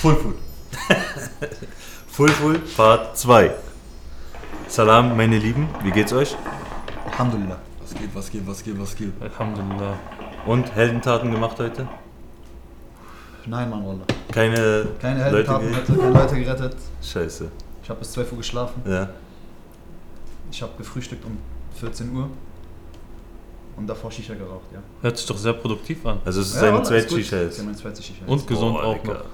Full Full. Full Full Part 2. Salam, meine Lieben, wie geht's euch? Alhamdulillah. Was geht, was geht, was geht, was geht? Alhamdulillah. Und Heldentaten gemacht heute? Nein, Mann, Wallah. Keine, Keine Leute Heldentaten, ge- heute, keine Leute gerettet. Scheiße. Ich habe bis 12 Uhr geschlafen. Ja. Ich habe gefrühstückt um 14 Uhr. Und davor Shisha geraucht, ja. Hört sich doch sehr produktiv an. Also es ist ja, dein Wallah, zweit ist gut. Shisha jetzt. ist ja mein zweites Shisha. Und gesund Boah, auch Digga. noch.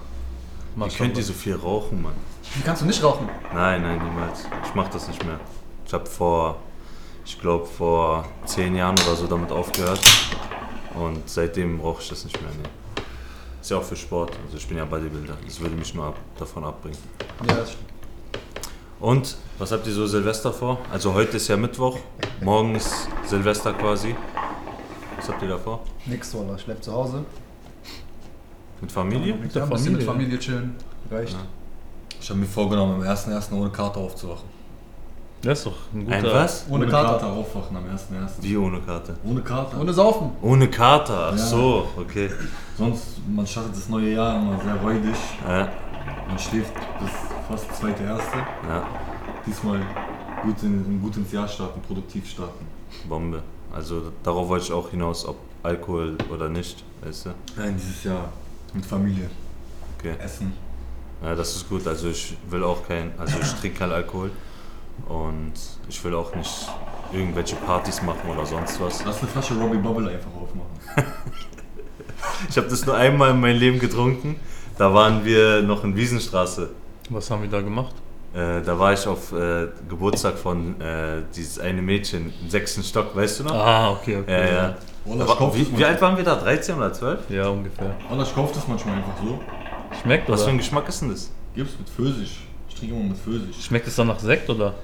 Wie Maschallah. könnt ihr so viel rauchen, Mann? Wie kannst du nicht rauchen? Nein, nein, niemals. Ich mach das nicht mehr. Ich habe vor, ich glaube vor zehn Jahren oder so damit aufgehört. Und seitdem rauche ich das nicht mehr. Nee. Ist ja auch für Sport. Also ich bin ja Bodybuilder. Das würde mich nur ab, davon abbringen. Ja, das stimmt. Und was habt ihr so Silvester vor? Also heute ist ja Mittwoch. Morgen ist Silvester quasi. Was habt ihr da vor? Nix, Wallah. Ich bleib zu Hause. Mit Familie? Mit der bisschen mit Familie. Familie chillen. Reicht. Ja. Ich habe mir vorgenommen, am 1.1. ohne Karte aufzuwachen. Das ist doch ein guter. Ein was? Ohne Kater. aufwachen am 1.1. Wie ohne Karte? Ohne Karte. Ohne Saufen. Ohne Karte, ach Ja. so, okay. Sonst, man startet das neue Jahr immer sehr räudig. Ja, Man schläft bis fast zweite erste. ja, Diesmal gut, in, gut ins Jahr starten, produktiv starten. Bombe. Also darauf wollte ich auch hinaus, ob Alkohol oder nicht, weißt du? Nein, dieses Jahr mit Familie. Okay. Essen. Ja, das ist gut. Also ich will auch kein, also ich trinke keinen Alkohol und ich will auch nicht irgendwelche Partys machen oder sonst was. Lass eine Flasche Robbie Bubble einfach aufmachen. Ich habe das nur einmal in meinem Leben getrunken. Da waren wir noch in Wiesenstraße. Was haben wir da gemacht? Äh, da war ich auf äh, Geburtstag von äh, dieses eine Mädchen im sechsten Stock, weißt du noch? Ah, okay, okay. Ja, ja. Das wie, wie alt waren wir da? 13 oder 12? Ja, ungefähr. Wallah, ich kaufe das manchmal einfach so. Schmeckt Was für ein oder? Geschmack ist denn das? Gib's mit Pfirsich. Ich trinke immer mit Pfirsich. Schmeckt es dann nach Sekt oder?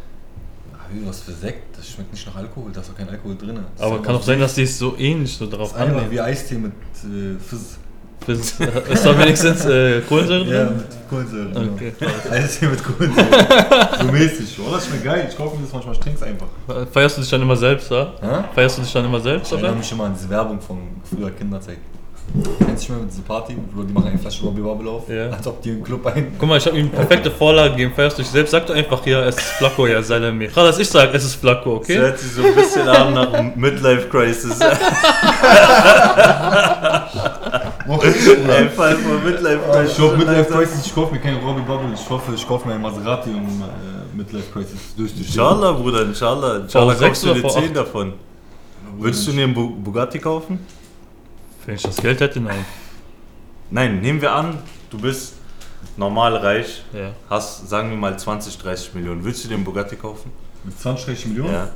Ah, wie, was für Sekt? Das schmeckt nicht nach Alkohol, da ist doch kein Alkohol drin. Aber ist kann auch einfach sein, dass die es so ähnlich so drauf Einfach annehmen. wie Eistee mit äh, Fizz. Ist ist da wenigstens äh, Kohlensäure Ja, drin? mit Kohlensäure. genau. Okay. Eistee mit Kohlensäure. so mäßig. Oh, das schmeckt geil. Ich kaufe mir das manchmal, ich trinke es einfach. Feierst du dich dann immer selbst, ja? Hä? Feierst du dich dann immer selbst, Ich erinnere mich immer an diese Werbung von früher Kinderzeit. Kennst du schon mal mit dieser Party? Wo die machen eine Flasche Robbie Bubble auf, Ja. als ob die im Club ein... Guck mal, ich habe ihm perfekte Vorlage gegeben. Feierst du dich selbst? Sag doch einfach hier, es ist Flacco, ja, sei mir. Klar, dass ich sag, es ist Flacco, Das okay? hört sich so ein bisschen an nach Midlife Fall von Midlife Crisis. Ich hoffe, Midlife Crisis, ich kaufe mir keine Robbie Bubble, ich hoffe, ich kaufe mir ein Maserati, um äh, Midlife Crisis durchzustehen. Inshallah, Bruder, inshallah. Inshallah V6 kaufst du dir oder 10 V8? davon. Würdest du dir einen Bu- Bugatti kaufen? Wenn ich das Geld hätte, nein. Nein, nehmen wir an, du bist normal reich, Ja. hast, sagen wir mal, 20, 30 Millionen. Würdest du dir einen Bugatti kaufen? Mit 20, 30 Millionen? Ja.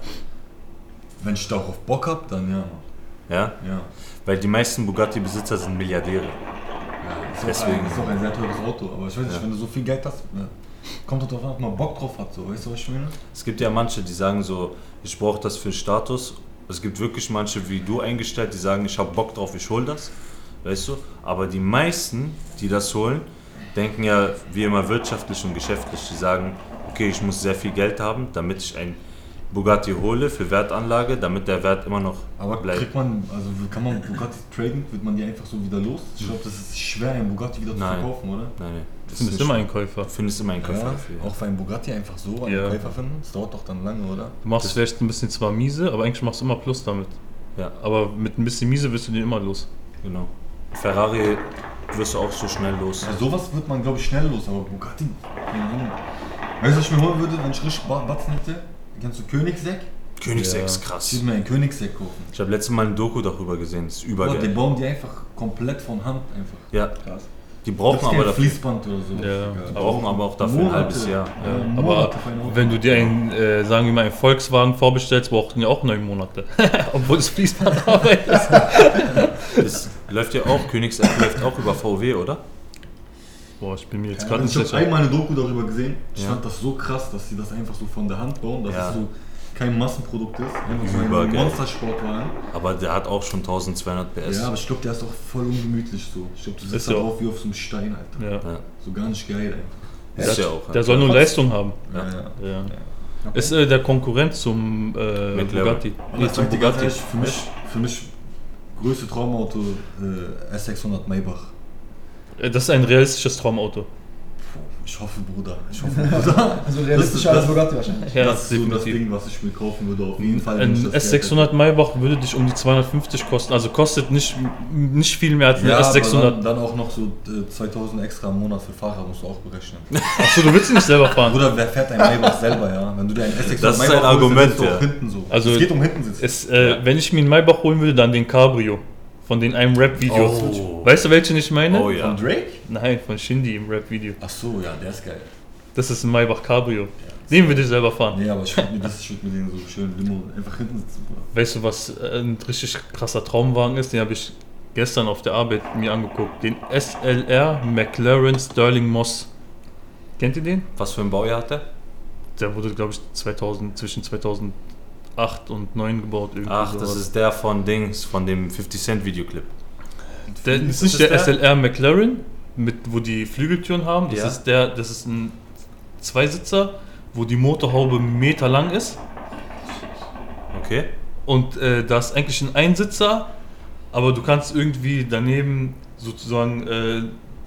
Wenn ich da auch auf Bock hab, dann ja. Ja? Ja. Weil die meisten Bugatti-Besitzer sind Milliardäre. ja ist, Deswegen. Ein, ist auch ein sehr teures Auto, aber ich weiß nicht, Ja. wenn du so viel Geld hast, ja. kommt doch drauf an, ob man Bock drauf hat, so, weißt du, was ich meine? Es gibt ja manche, die sagen so, ich brauche das für Status. Es gibt wirklich manche wie du eingestellt, die sagen, ich habe Bock drauf, ich hol das. Weißt du? Aber die meisten, die das holen, denken ja wie immer wirtschaftlich und geschäftlich. Die sagen, okay, ich muss sehr viel Geld haben, damit ich ein Bugatti hole für Wertanlage, damit der Wert immer noch Aber bleibt. kriegt man, also kann man Bugatti traden, wird man die einfach so wieder los? Ich glaube, das ist schwer, einen Bugatti wieder Nein. zu verkaufen, oder? Nein, nein. Du das findest ist immer einen Käufer. Du findest immer einen Käufer dafür. Auch für einen Bugatti einfach so einen Ja. Käufer finden, das dauert doch dann lange, oder? Du machst vielleicht ein bisschen zwar miese, aber eigentlich machst du immer Plus damit. Ja, Aber mit ein bisschen miese wirst du den immer los. genau. Ferrari wirst du auch so schnell los. Ja, sowas wird man, glaube ich, schnell los, aber Bugatti, keine Ahnung. Weißt du, was ich mir holen würde, wenn ich richtig Ba- Batzen hätte? Kennst du Königsegg? Königsegg ist Ich krass. würde mir einen Königsegg kaufen. Ich habe letztes Mal ein Doku darüber gesehen, das ist Boah, die übergeil. bauen die einfach komplett von Hand einfach. Ja, Krass. die brauchen Das ist aber dafür, Fließband oder so. Ja. Die brauchen aber auch dafür ein halbes Jahr. Ja, Ja, Monate aber wenn du dir einen, äh, sagen wir mal, einen Volkswagen vorbestellst, braucht den ja auch neun Monate. Obwohl es Fließbandarbeit ist. Das läuft ja auch, Königsegg läuft auch über VW, oder? Boah, ich bin mir jetzt gerade nicht ich habe sicher. einmal eine Doku darüber gesehen. Ich Ja. fand das so krass, dass sie das einfach so von der Hand bauen, dass Ja. es so kein Massenprodukt ist. Einfach so ein. Monstersportwagen. Aber der hat auch schon 1200 PS. Ja, aber ich glaube, der ist auch voll ungemütlich so. Ich glaube, du sitzt Ist da ja drauf wie auf so einem Stein, Alter. Ja. Ja, So gar nicht geil einfach. ist ja auch. Der soll nur Leistung haben. Ja, ja. Ja. Okay. Ist äh, der Konkurrent zum äh. Bugatti. Nee, zum Bugatti. ehrlich, für mich, für mich größte Traumauto äh, S600 Maybach. Äh, Das ist ein realistisches Traumauto. Ich hoffe, Bruder. Ich hoffe, Bruder. Also realistischer ist- als Bugatti wahrscheinlich. Ja, das ist so das. Ding, was ich mir kaufen würde, auf jeden Fall. Ein ich das Geld S600 Maybach würde dich um die 250 kosten. Also kostet nicht, nicht viel mehr als ein Ja, aber S600. dann, dann auch noch so äh, 2000 extra im Monat für Fahrer musst du auch berechnen. Achso, du willst ihn nicht selber fahren. Bruder, wer fährt ein Maybach selber, ja? Wenn du dir ein S600 Das ist ein Maybach holst, Argument, du ja. hinten so. Also, es geht um hinten sitzen. Es, äh, Wenn ich mir einen Maybach holen würde, dann den Cabrio. Von den einem Rap-Video. Oh. Weißt du, welchen ich meine? Oh ja. Von Drake? Nein, von Shindy im Rap-Video. Ach so, ja, der ist geil. Das ist ein Maybach Cabrio. Den würde ich selber fahren. Nee, aber ich würde mir das, ich würd mir den so schön Limo einfach hinten sitzen. Weißt du, was äh, ein richtig krasser Traumwagen ist? Den habe ich gestern auf der Arbeit mir angeguckt. Den SLR McLaren Sterling Moss. Kennt ihr den? Was für ein Baujahr hat der? Der wurde, glaube ich, 2000, zwischen 2008 und 2009 gebaut. Irgendwie Ach, so das ist der von Dings, von dem 50 Cent Videoclip. Der ist nicht der, der? SLR McLaren, mit, wo die Flügeltüren haben. Das Ja. ist der, das ist ein Zweisitzer, wo die Motorhaube Meter lang ist. Okay. Und äh, da ist eigentlich ein Einsitzer, aber du kannst irgendwie daneben sozusagen äh,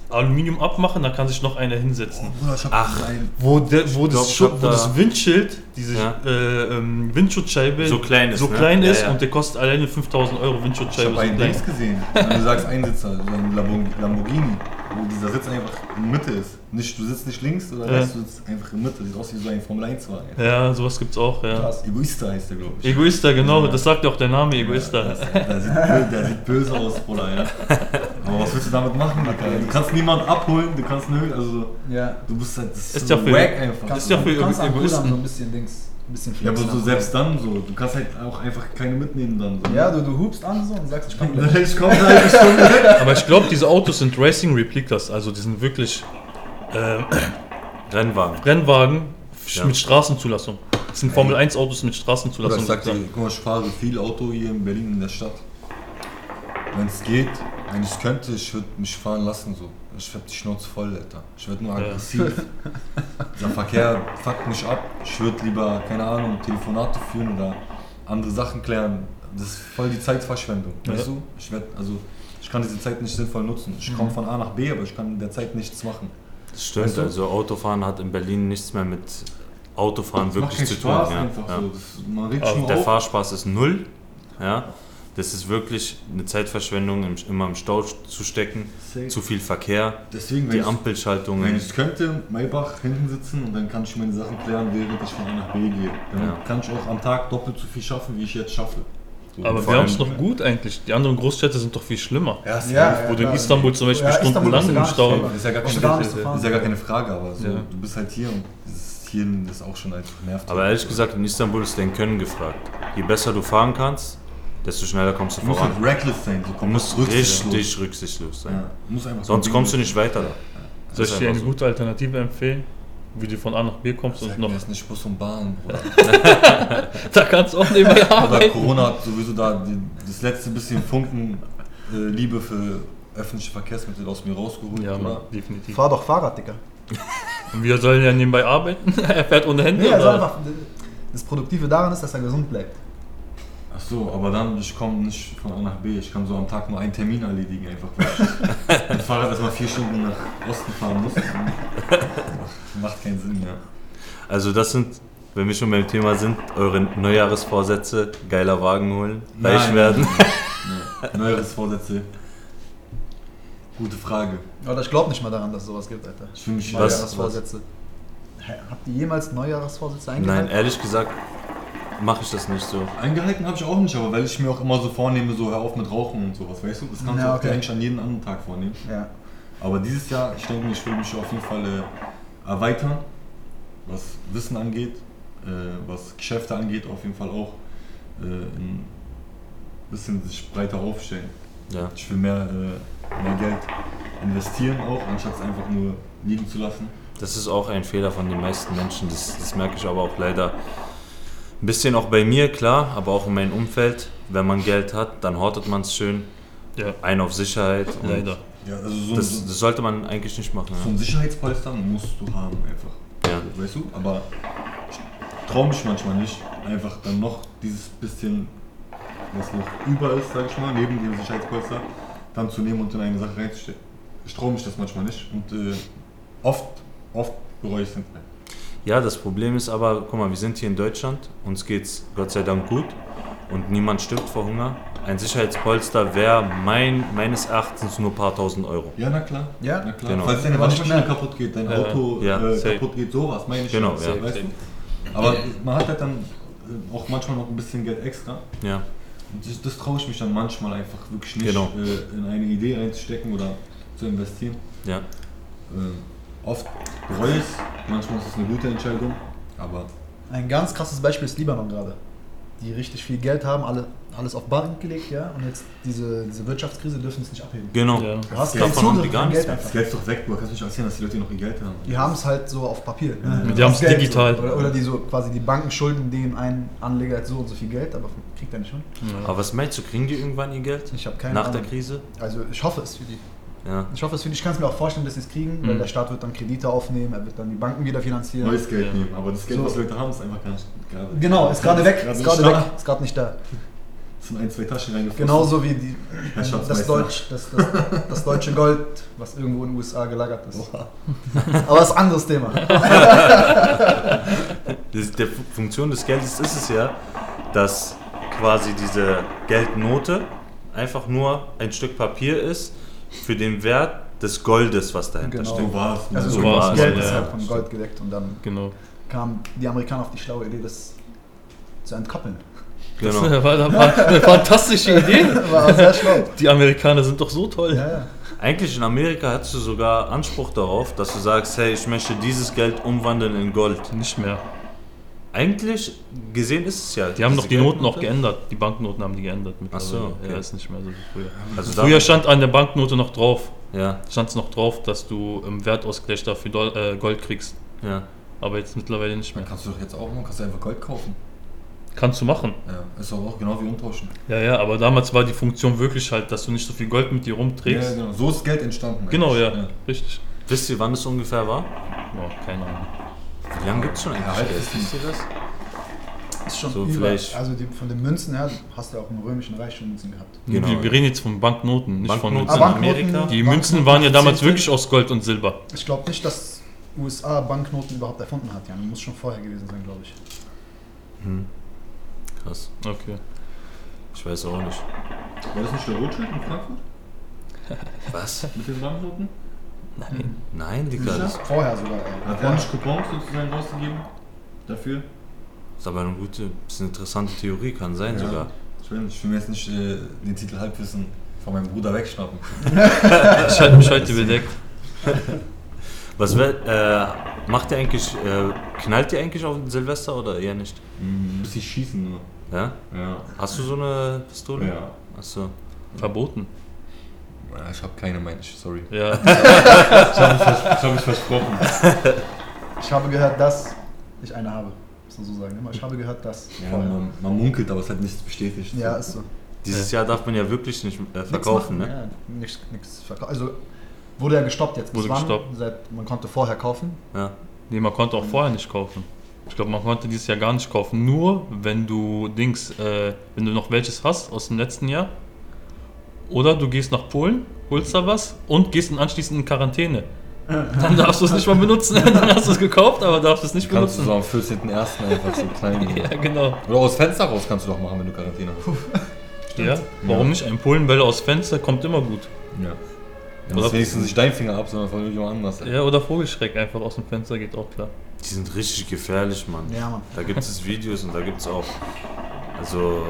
Aluminium abmachen, da kann sich noch einer hinsetzen. Bruder, ich hab Ach. Wo, der, wo, glaub, das, ich hab wo da- das Windschild, diese Ja. äh, ähm, Windschutzscheibe So klein ist, so ne? klein Ja, ist ja. und der kostet alleine 5000 Euro Ich Windschutzscheibe. habe so einen. Dings gesehen. Wenn du sagst Einsitzer, so ein Lambor- Lamborghini, wo dieser Sitz einfach in der Mitte ist. Nicht, du sitzt nicht links oder Ja. rechts, du sitzt einfach in der Mitte. Sieht aus wie so ein Formel 1 Wagen. Ja, sowas gibt's auch, ja. Krass. Egoista heißt der, glaube ich. Egoista, genau, Ja. das sagt ja auch der Name, Ja, Egoista. das- Der sieht, bö- der sieht böse aus, Bruder, ja. Aber was willst du damit machen, Alter? Du kannst niemanden abholen, du kannst nö, also Ja. du bist halt, das Ist so ja für- wack einfach. Ist ja für du kannst am Egoisten. So ein bisschen Dings, ein bisschen ja, aber so selbst dann so, du kannst halt auch einfach keine mitnehmen dann. So. Ja, du, du hupst an so und sagst, ich komm Dann gleich. ich komme weg. Aber ich glaube, diese Autos sind Racing-Replikas, also die sind wirklich äh, Rennwagen. Rennwagen Ja. mit Straßenzulassung. Das sind Formel 1 Autos mit Oder Straßenzulassung. ich sag dir, guck mal, ich fahre viel Auto hier in Berlin in der Stadt. Wenn es geht, wenn ich könnte, ich würde mich fahren lassen so. Ich werde die Schnauze voll, Alter. Ich werde nur Ja. aggressiv. Dieser Verkehr fuckt mich ab. Ich würde lieber, keine Ahnung, Telefonate führen oder andere Sachen klären. Das ist voll die Zeitverschwendung. Ja. Weißt du? Ich werd, also ich kann diese Zeit nicht sinnvoll nutzen. Ich komme von A nach B, aber ich kann in der Zeit nichts machen. Das stimmt, Weißt du? also Autofahren hat in Berlin nichts mehr mit Autofahren Das macht wirklich keinen zu tun. Spaß Ja. einfach Ja. so. Das, man regt nur Der auf. Fahrspaß ist null. Ja. Das ist wirklich eine Zeitverschwendung, im, immer im Stau zu stecken. Safe. Zu viel Verkehr, Deswegen, die Ampelschaltungen. Wenn ich könnte, Maybach hinten sitzen und dann kann ich meine Sachen klären, während ich von A nach B gehe. Dann Ja. kann ich auch am Tag doppelt so viel schaffen, wie ich jetzt schaffe. Aber wir haben es noch gut eigentlich. Die anderen Großstädte sind doch viel schlimmer. Ja. Ja, Wo du in. Istanbul zum Beispiel Ja, stundenlang im bist du Stau. Das ist ja gar keine, du ist ja gar keine Frage, aber so, Ja. du bist halt hier und dieses hier ist auch schon einfach nervt. Aber ehrlich gesagt, in Istanbul ist dein Können gefragt. Je besser du fahren kannst, desto schneller kommst du du musst halt voran. reckless sein, Du musst richtig rücksichtslos sein. Sonst kommst du nicht weiter da. Soll ich dir eine gute Alternative empfehlen? Wie du von A nach B kommst Sag und noch. jetzt nicht Bus und Bahn, Bruder. Da kannst du auch nebenbei Aber arbeiten. Corona hat sowieso da die, das letzte bisschen Funken äh, Liebe für öffentliche Verkehrsmittel aus mir rausgeholt, Ja, Mann, oder? definitiv. Fahr doch Fahrrad, Digga. Und wir sollen ja nebenbei arbeiten. er fährt ohne Hände. Nee, also oder? einfach, das Produktive daran ist, dass er gesund bleibt. Ach so, aber dann, ich komme nicht von A nach B. Ich kann so am Tag nur einen Termin erledigen, einfach weil ich mit Fahrrad erstmal vier Stunden nach Osten fahren muss. Macht keinen Sinn, ja. Also das sind, wenn wir schon beim Thema sind, eure Neujahresvorsätze, geiler Wagen holen, reich Nein, werden. Nee. Neueres Vorsätze. Gute Frage. Oder ich glaube nicht mal daran, dass es sowas gibt, Alter. Ich fühle mich Was? Neujahrsvorsätze. Hä, Habt ihr jemals Neujahrsvorsätze eingehalten? Nein, ehrlich gesagt mache ich das nicht so. Eingehalten habe ich auch nicht, aber weil ich mir auch immer so vornehme, so hör auf mit Rauchen und sowas, weißt du? Das kannst Ja, du auch okay. eigentlich an jeden anderen Tag vornehmen. Ja. Aber dieses Jahr, ich denke ich will mich auf jeden Fall äh, erweitern, was Wissen angeht, äh, was Geschäfte angeht, auf jeden Fall auch. Äh, ein bisschen sich breiter aufstellen. Ja. Ich will mehr, äh, mehr Geld investieren auch, anstatt es einfach nur liegen zu lassen. Das ist auch ein Fehler von den meisten Menschen. Das, das merke ich aber auch leider ein bisschen auch bei mir, klar, aber auch in meinem Umfeld. Wenn man Geld hat, dann hortet man es schön. Ja, Ein auf Sicherheit. und leider. Ja, also so, Das, so, das sollte man eigentlich nicht machen. so ein Sicherheitspolster musst du haben einfach. Ja. Weißt du? Aber ich traue mich manchmal nicht, einfach dann noch dieses bisschen, was noch über ist, sag ich mal, neben dem Sicherheitspolster, dann zu nehmen und in eine Sache reinzustecken. ich traue mich das manchmal nicht und äh, oft, oft bereue ich es hinterher. Ja, das Problem ist aber, guck mal, wir sind hier in Deutschland, uns geht's Gott sei Dank gut und niemand stirbt vor Hunger. Ein Sicherheitspolster wäre mein, meines Erachtens nur ein paar tausend Euro. Ja, na klar. Ja, na klar. genau. Falls deine Waschmaschine kaputt geht, dein Auto ja, äh, kaputt geht, sowas meine ich. Genau, schon, ja. weißt du? Aber man hat halt dann äh, auch manchmal noch ein bisschen Geld extra. Ja, das, das traue ich mich dann manchmal einfach wirklich nicht Genau. äh, in eine Idee reinzustecken oder zu investieren. ja. Äh, oft bereue ich es, manchmal ist es eine gute Entscheidung, aber Ein ganz krasses Beispiel ist Libanon gerade. Die richtig viel Geld haben, alle, alles auf Bank gelegt, ja, und jetzt diese, diese Wirtschaftskrise dürfen es nicht abheben. Genau. Ja. Du hast Geld keinen haben die Zugriff gar Geld mehr. das einfach. Geld ist doch weg, du kannst nicht erzählen, dass die Leute noch ihr Geld haben. Die haben es halt so auf Papier. Die Das haben's Geld digital. So. Oder, oder die so quasi die Banken schulden dem einen Anleger so und so viel Geld, aber kriegt er nicht schon. Aber was meinst du, kriegen die irgendwann ihr Geld? Ich habe keine Nach Ahnung. der Krise? Also ich hoffe es für die. Ja. Ich hoffe. Ich kann es mir auch vorstellen, dass sie es kriegen, weil Mhm. der Staat wird dann Kredite aufnehmen, er wird dann die Banken wieder finanzieren. Neues Geld Ja. nehmen, aber das Geld, So. was Leute haben, ist einfach gar nicht. Gerade, Genau, ist gerade weg, ist gerade weg, ist gerade nicht da. Es sind ein, zwei Taschen reingeflossen. Genauso wie die, das. Deutsch, das, das, das deutsche Gold, was irgendwo in den USA gelagert ist. Aber das ist ein anderes Thema. Das, der Fu- Funktion des Geldes ist es ja, dass quasi diese Geldnote einfach nur ein Stück Papier ist für den Wert des Goldes, was dahinter Genau. steckt. So war es. Also So war's, das Geld ja, ist halt von Gold gedeckt und dann Genau. kamen die Amerikaner auf die schlaue Idee, das zu entkoppeln. Genau. Das war, das war eine fantastische Idee. War sehr schlau. Die Amerikaner sind doch so toll. Ja, ja. Eigentlich in Amerika hast du sogar Anspruch darauf, dass du sagst, hey, ich möchte dieses Geld umwandeln in Gold. Nicht mehr. Eigentlich gesehen ist es ja. Die haben doch die Noten auch geändert. Die Banknoten haben die geändert Ach so, okay. Ja, ist nicht mehr so wie früher. Also Früher stand an der Banknote noch drauf, ja, stand es noch drauf, dass du im Wertausgleich dafür äh, Gold kriegst. ja. Aber jetzt mittlerweile nicht Dann mehr. kannst du doch jetzt auch machen, kannst du einfach Gold kaufen. Kannst du machen. Ja, ist doch auch genau wie umtauschen. Ja, ja, aber damals war die Funktion wirklich halt, dass du nicht so viel Gold mit dir Ja, rumträgst. genau. So ist Geld entstanden. Genau, ja. eigentlich. Richtig. Wisst ihr, wann es ungefähr war? Boah, keine Ahnung. Wie lange gibt es schon eigentlich Ja, halt ist Wisst ihr das? Ist schon So über, vielleicht- Also die, von den Münzen her hast du ja auch im Römischen Reich schon Münzen gehabt. Genau. Wir, wir reden jetzt von Banknoten, nicht Banknoten von Münzen. in Banknoten- Amerika. Die Banknoten Münzen waren ja damals 18. wirklich aus Gold und Silber. Ich glaube nicht, dass USA Banknoten überhaupt erfunden hat. Ja, muss schon vorher gewesen sein, glaube ich. Hm. Krass. Okay. Ich weiß auch nicht. War das nicht der Rothschild in Frankfurt? Was? Mit den Banknoten? Nein, Digga. Das Vorher sogar. Ey. Hat er nicht Coupons sozusagen rausgegeben? Dafür? ist aber eine gute, ist eine interessante Theorie, kann sein Ja. sogar. Ich will, ich will mir jetzt nicht äh, den Titel Halbwissen von meinem Bruder wegschnappen. Ich halte mich heute bedeckt. Was wär, äh, macht ihr eigentlich, äh, knallt ihr eigentlich auf den Silvester oder eher nicht? Ein bisschen schießen nur. Ja? Ja. Hast du so eine Pistole? Ja. Achso. Verboten. Ja, Ich habe keine, meine ich, sorry. Ja. Ich habe mich versprochen. Ich habe gehört, dass ich eine habe. Muss man so sagen. Immer, Ich habe gehört, dass. Ja, man, man munkelt, aber es hat nichts bestätigt. ja, ist so. Dieses Jahr darf man ja wirklich nicht äh, verkaufen, Nix ne? Ja, nichts, nichts verkaufen. Also wurde ja gestoppt jetzt. Bis Wurde wann? gestoppt. Seit, man konnte vorher kaufen. Ja. Nee, man konnte auch vorher nicht kaufen. Ich glaube, man konnte dieses Jahr gar nicht kaufen. Nur wenn du Dings, äh, wenn du noch welches hast aus dem letzten Jahr. Oder du gehst nach Polen, holst da was und gehst dann anschließend in Quarantäne. Dann darfst du es nicht mal benutzen. Dann hast du es gekauft, aber darfst es nicht Kannst du so benutzen. am 14.01. einfach so klein. Ja, genau. Oder aus Fenster raus kannst du doch machen, wenn du Quarantäne hast. Ja, warum nicht? Ein Polenbälle aus Fenster kommt immer gut. Ja. Oder- Oder wenigstens nicht dein Finger ab, sondern von irgendjemand anders. Ja, oder Vogelschreck einfach aus dem Fenster geht auch klar. Die sind richtig gefährlich, Mann. Ja, Mann. Da gibt es Videos und da gibt es auch. Also,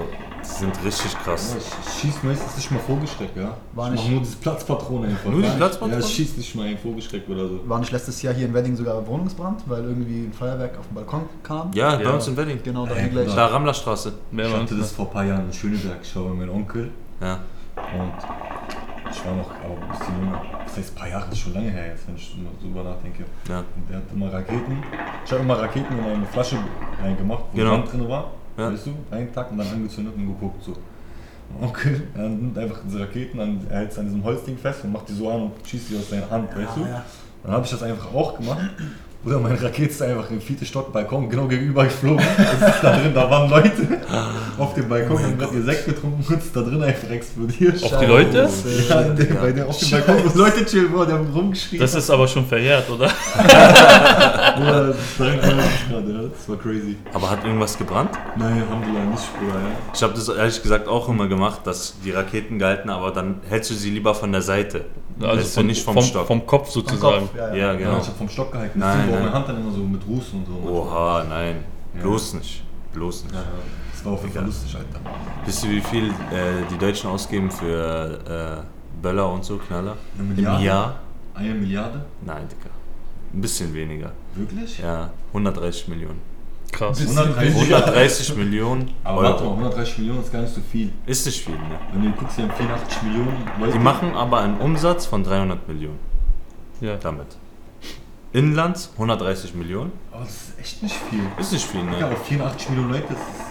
die sind richtig krass. Ja, ich schieß meistens nicht mal Vogelschreck, ja. War ich nicht- mach nur diese Platzpatrone einfach. Nur die Platzpatrone? Ja, ich schieß nicht mal einen Vogelschreck oder so. War nicht letztes Jahr hier in Wedding sogar Wohnungsbrand, weil irgendwie ein Feuerwerk auf dem Balkon kam? Ja, bei Ja. uns in Wedding. Genau, da Ey, gleich. Da Rammlerstraße. Ich hatte das vor ein paar Jahren in Schöneberg. Ich war bei meinem Onkel Ja. und ich war noch aber ein bisschen jünger. Das heißt, ein paar Jahre ist schon lange her jetzt, wenn ich drüber nachdenke. Ja. Und der hat immer Raketen. Ich habe immer Raketen in eine Flasche reingemacht, wo Genau. Sand drin war. Ja. Weißt du? Einen Tag und dann angezündet und geguckt. So. Onkel er nimmt einfach diese Raketen, an, er hält sie an diesem Holzding fest und macht die so an und schießt die aus seiner Hand, weißt du? ja. Dann habe ich das einfach auch gemacht Oder mein Raket ist einfach im vierten Stock Balkon genau gegenüber geflogen. Es ist da drin, da waren Leute auf dem Balkon, haben gerade ihr Sekt getrunken und ist da drin einfach explodiert. Auf die Leute? Ja, der, bei der, auf dem Balkon, wo Leute chillen, wo der rumgeschrien Das ist aber schon verjährt, oder? Bruder, das war gerade, ja. Das war crazy. Aber hat irgendwas gebrannt? Nein, Alhamdulillah, nicht, Bruder, ja. Ich habe das ehrlich gesagt auch immer gemacht, dass die Raketen galten, aber dann hältst du sie lieber von der Seite. Also Lässt du nicht vom, Stock. Vom Kopf Vom sozusagen. Kopf, ja, ja, ja. Ja, genau. ich hab vom Stock gehalten. Nein, war nein. meine Hand dann immer so mit Ruß und so. Oha, nein. Ja. Bloß nicht. Bloß nicht. Ja, ja. Das war auf jeden Fall lustig, Alter. Wisst ihr, wie viel äh, die Deutschen ausgeben für äh, Böller und so, Knaller? Eine Im Milliarde? Jahr? Eine Milliarde? Nein, Digga. Ein bisschen weniger. Wirklich? Ja, 130 Millionen. Krass. 130 130 Millionen Aber warte mal, Euro. 130 Millionen ist gar nicht so viel. Ist nicht viel, ne? Wenn du guckst, hier haben 84 Millionen Leute. Die machen aber einen Umsatz von 300 Millionen Ja. damit. Inlands 130 Millionen. Aber das ist echt nicht viel. Ist nicht viel, Ja, ne? aber 84 Millionen Leute, das ist.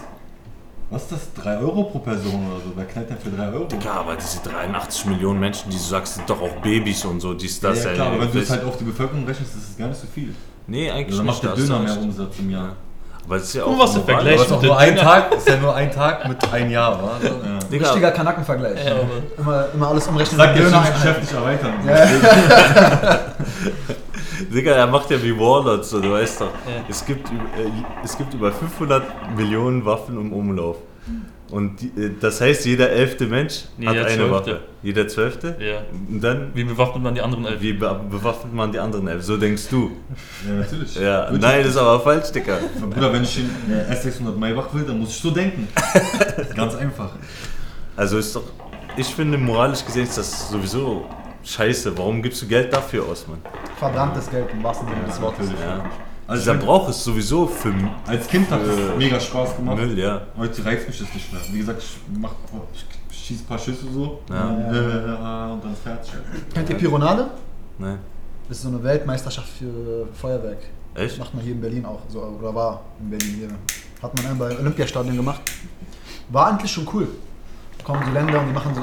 Was ist das? 3 Euro pro Person oder so? Wer knallt denn für 3 Euro? Digga, aber diese 83 Millionen Menschen, die du sagst, sind doch auch Babys und so, dies, ja, das. ja, ey. klar, aber wenn du es Das- halt auf die Bevölkerung rechnest, ist es gar nicht so viel. Nee, eigentlich Also dann nicht. macht der Döner mehr. Umsatz im Jahr. Aber es ist ja auch was. Vergleich Aber ist ist, auch nur ein. Tag, ist ja nur ein Tag mit ein Jahr, wa? Ja. Digga, Richtiger Kanackenvergleich. Ja, aber- immer, immer alles umrechnen. Sag jetzt Döner schon, das. Geschäft nicht erweitern. Digga, er macht ja wie Warlord, so, du weißt doch. Ja. Es, gibt, äh, es gibt über 500 Millionen Waffen im Umlauf. Und die, äh, das heißt, jeder elfte Mensch Nee, hat jeder eine Zwölfte. Waffe. Jeder zwölfte? Ja. Und dann, Wie bewaffnet man die anderen elf? wie be bewaffnet man die anderen elf? So denkst du. Ja, natürlich. Ja, nein, das ist aber falsch, Digga. Bruder, wenn ich den äh, S600 Maybach will, dann muss ich so denken. Ganz einfach. Also ist doch, ich finde, moralisch gesehen ist das sowieso scheiße. Warum gibst du Geld dafür aus, Mann? Verbranntes Geld im wahrsten Sinne des Wortes. Ja. Also bin- Brauch ist sowieso für Als Kind hat Äh, es mega Spaß gemacht. Müll, ja. Heute reizt mich das nicht mehr. Wie gesagt, ich, mach, ich schieße ein paar Schüsse so Ja. und, dann, äh, und dann ist fertig. Kennt ihr Pironade? Ne? Das ist so eine Weltmeisterschaft für Feuerwerk. Echt? Macht man hier in Berlin auch. So, oder war in Berlin hier. Hat man einmal bei Olympiastadion gemacht. War eigentlich schon cool. Kommen die Länder und die machen so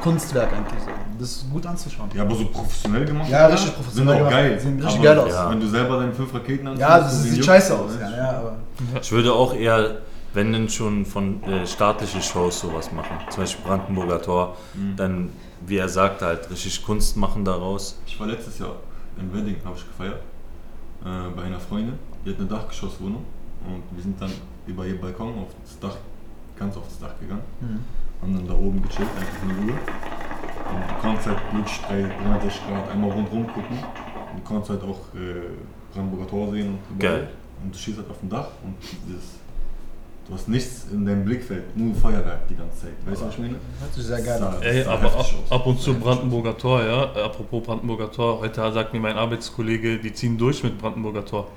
Kunstwerk eigentlich so. Das ist gut anzuschauen. Ja, aber so professionell gemacht. Ja, richtig professionell Sind auch gemacht. geil. Sehen richtig aber geil aus. Ja. Wenn du selber deine fünf Raketen anziehst, Ja, das sieht scheiße aus. Ja, ja, aber Ich würde auch eher, wenn denn schon von äh, staatliche Shows sowas machen. Zum Beispiel Brandenburger Tor. Mhm. Dann, wie er sagte, halt richtig Kunst machen daraus. Ich war letztes Jahr im Wedding, habe ich gefeiert, äh, bei einer Freundin. Die hat eine Dachgeschosswohnung und wir sind dann über ihr Balkon auf das Dach, ganz auf das Dach gegangen. Mhm. Haben dann da oben gechillt, einfach in Ruhe. Und du konntest halt wirklich bei 360 Grad einmal rundherum gucken. Und du konntest halt auch äh, Brandenburger Tor sehen und überall. Geil. Und du schießt halt auf dem Dach und dieses, du hast nichts in deinem Blickfeld, nur Feuerwerk die ganze Zeit. Weißt du, was ich meine? hört sich sehr geil an. Ey, sah aber ab, ab und zu Brandenburger Tor, ja. Apropos Brandenburger Tor, heute sagt mir mein Arbeitskollege, die ziehen durch mit Brandenburger Tor.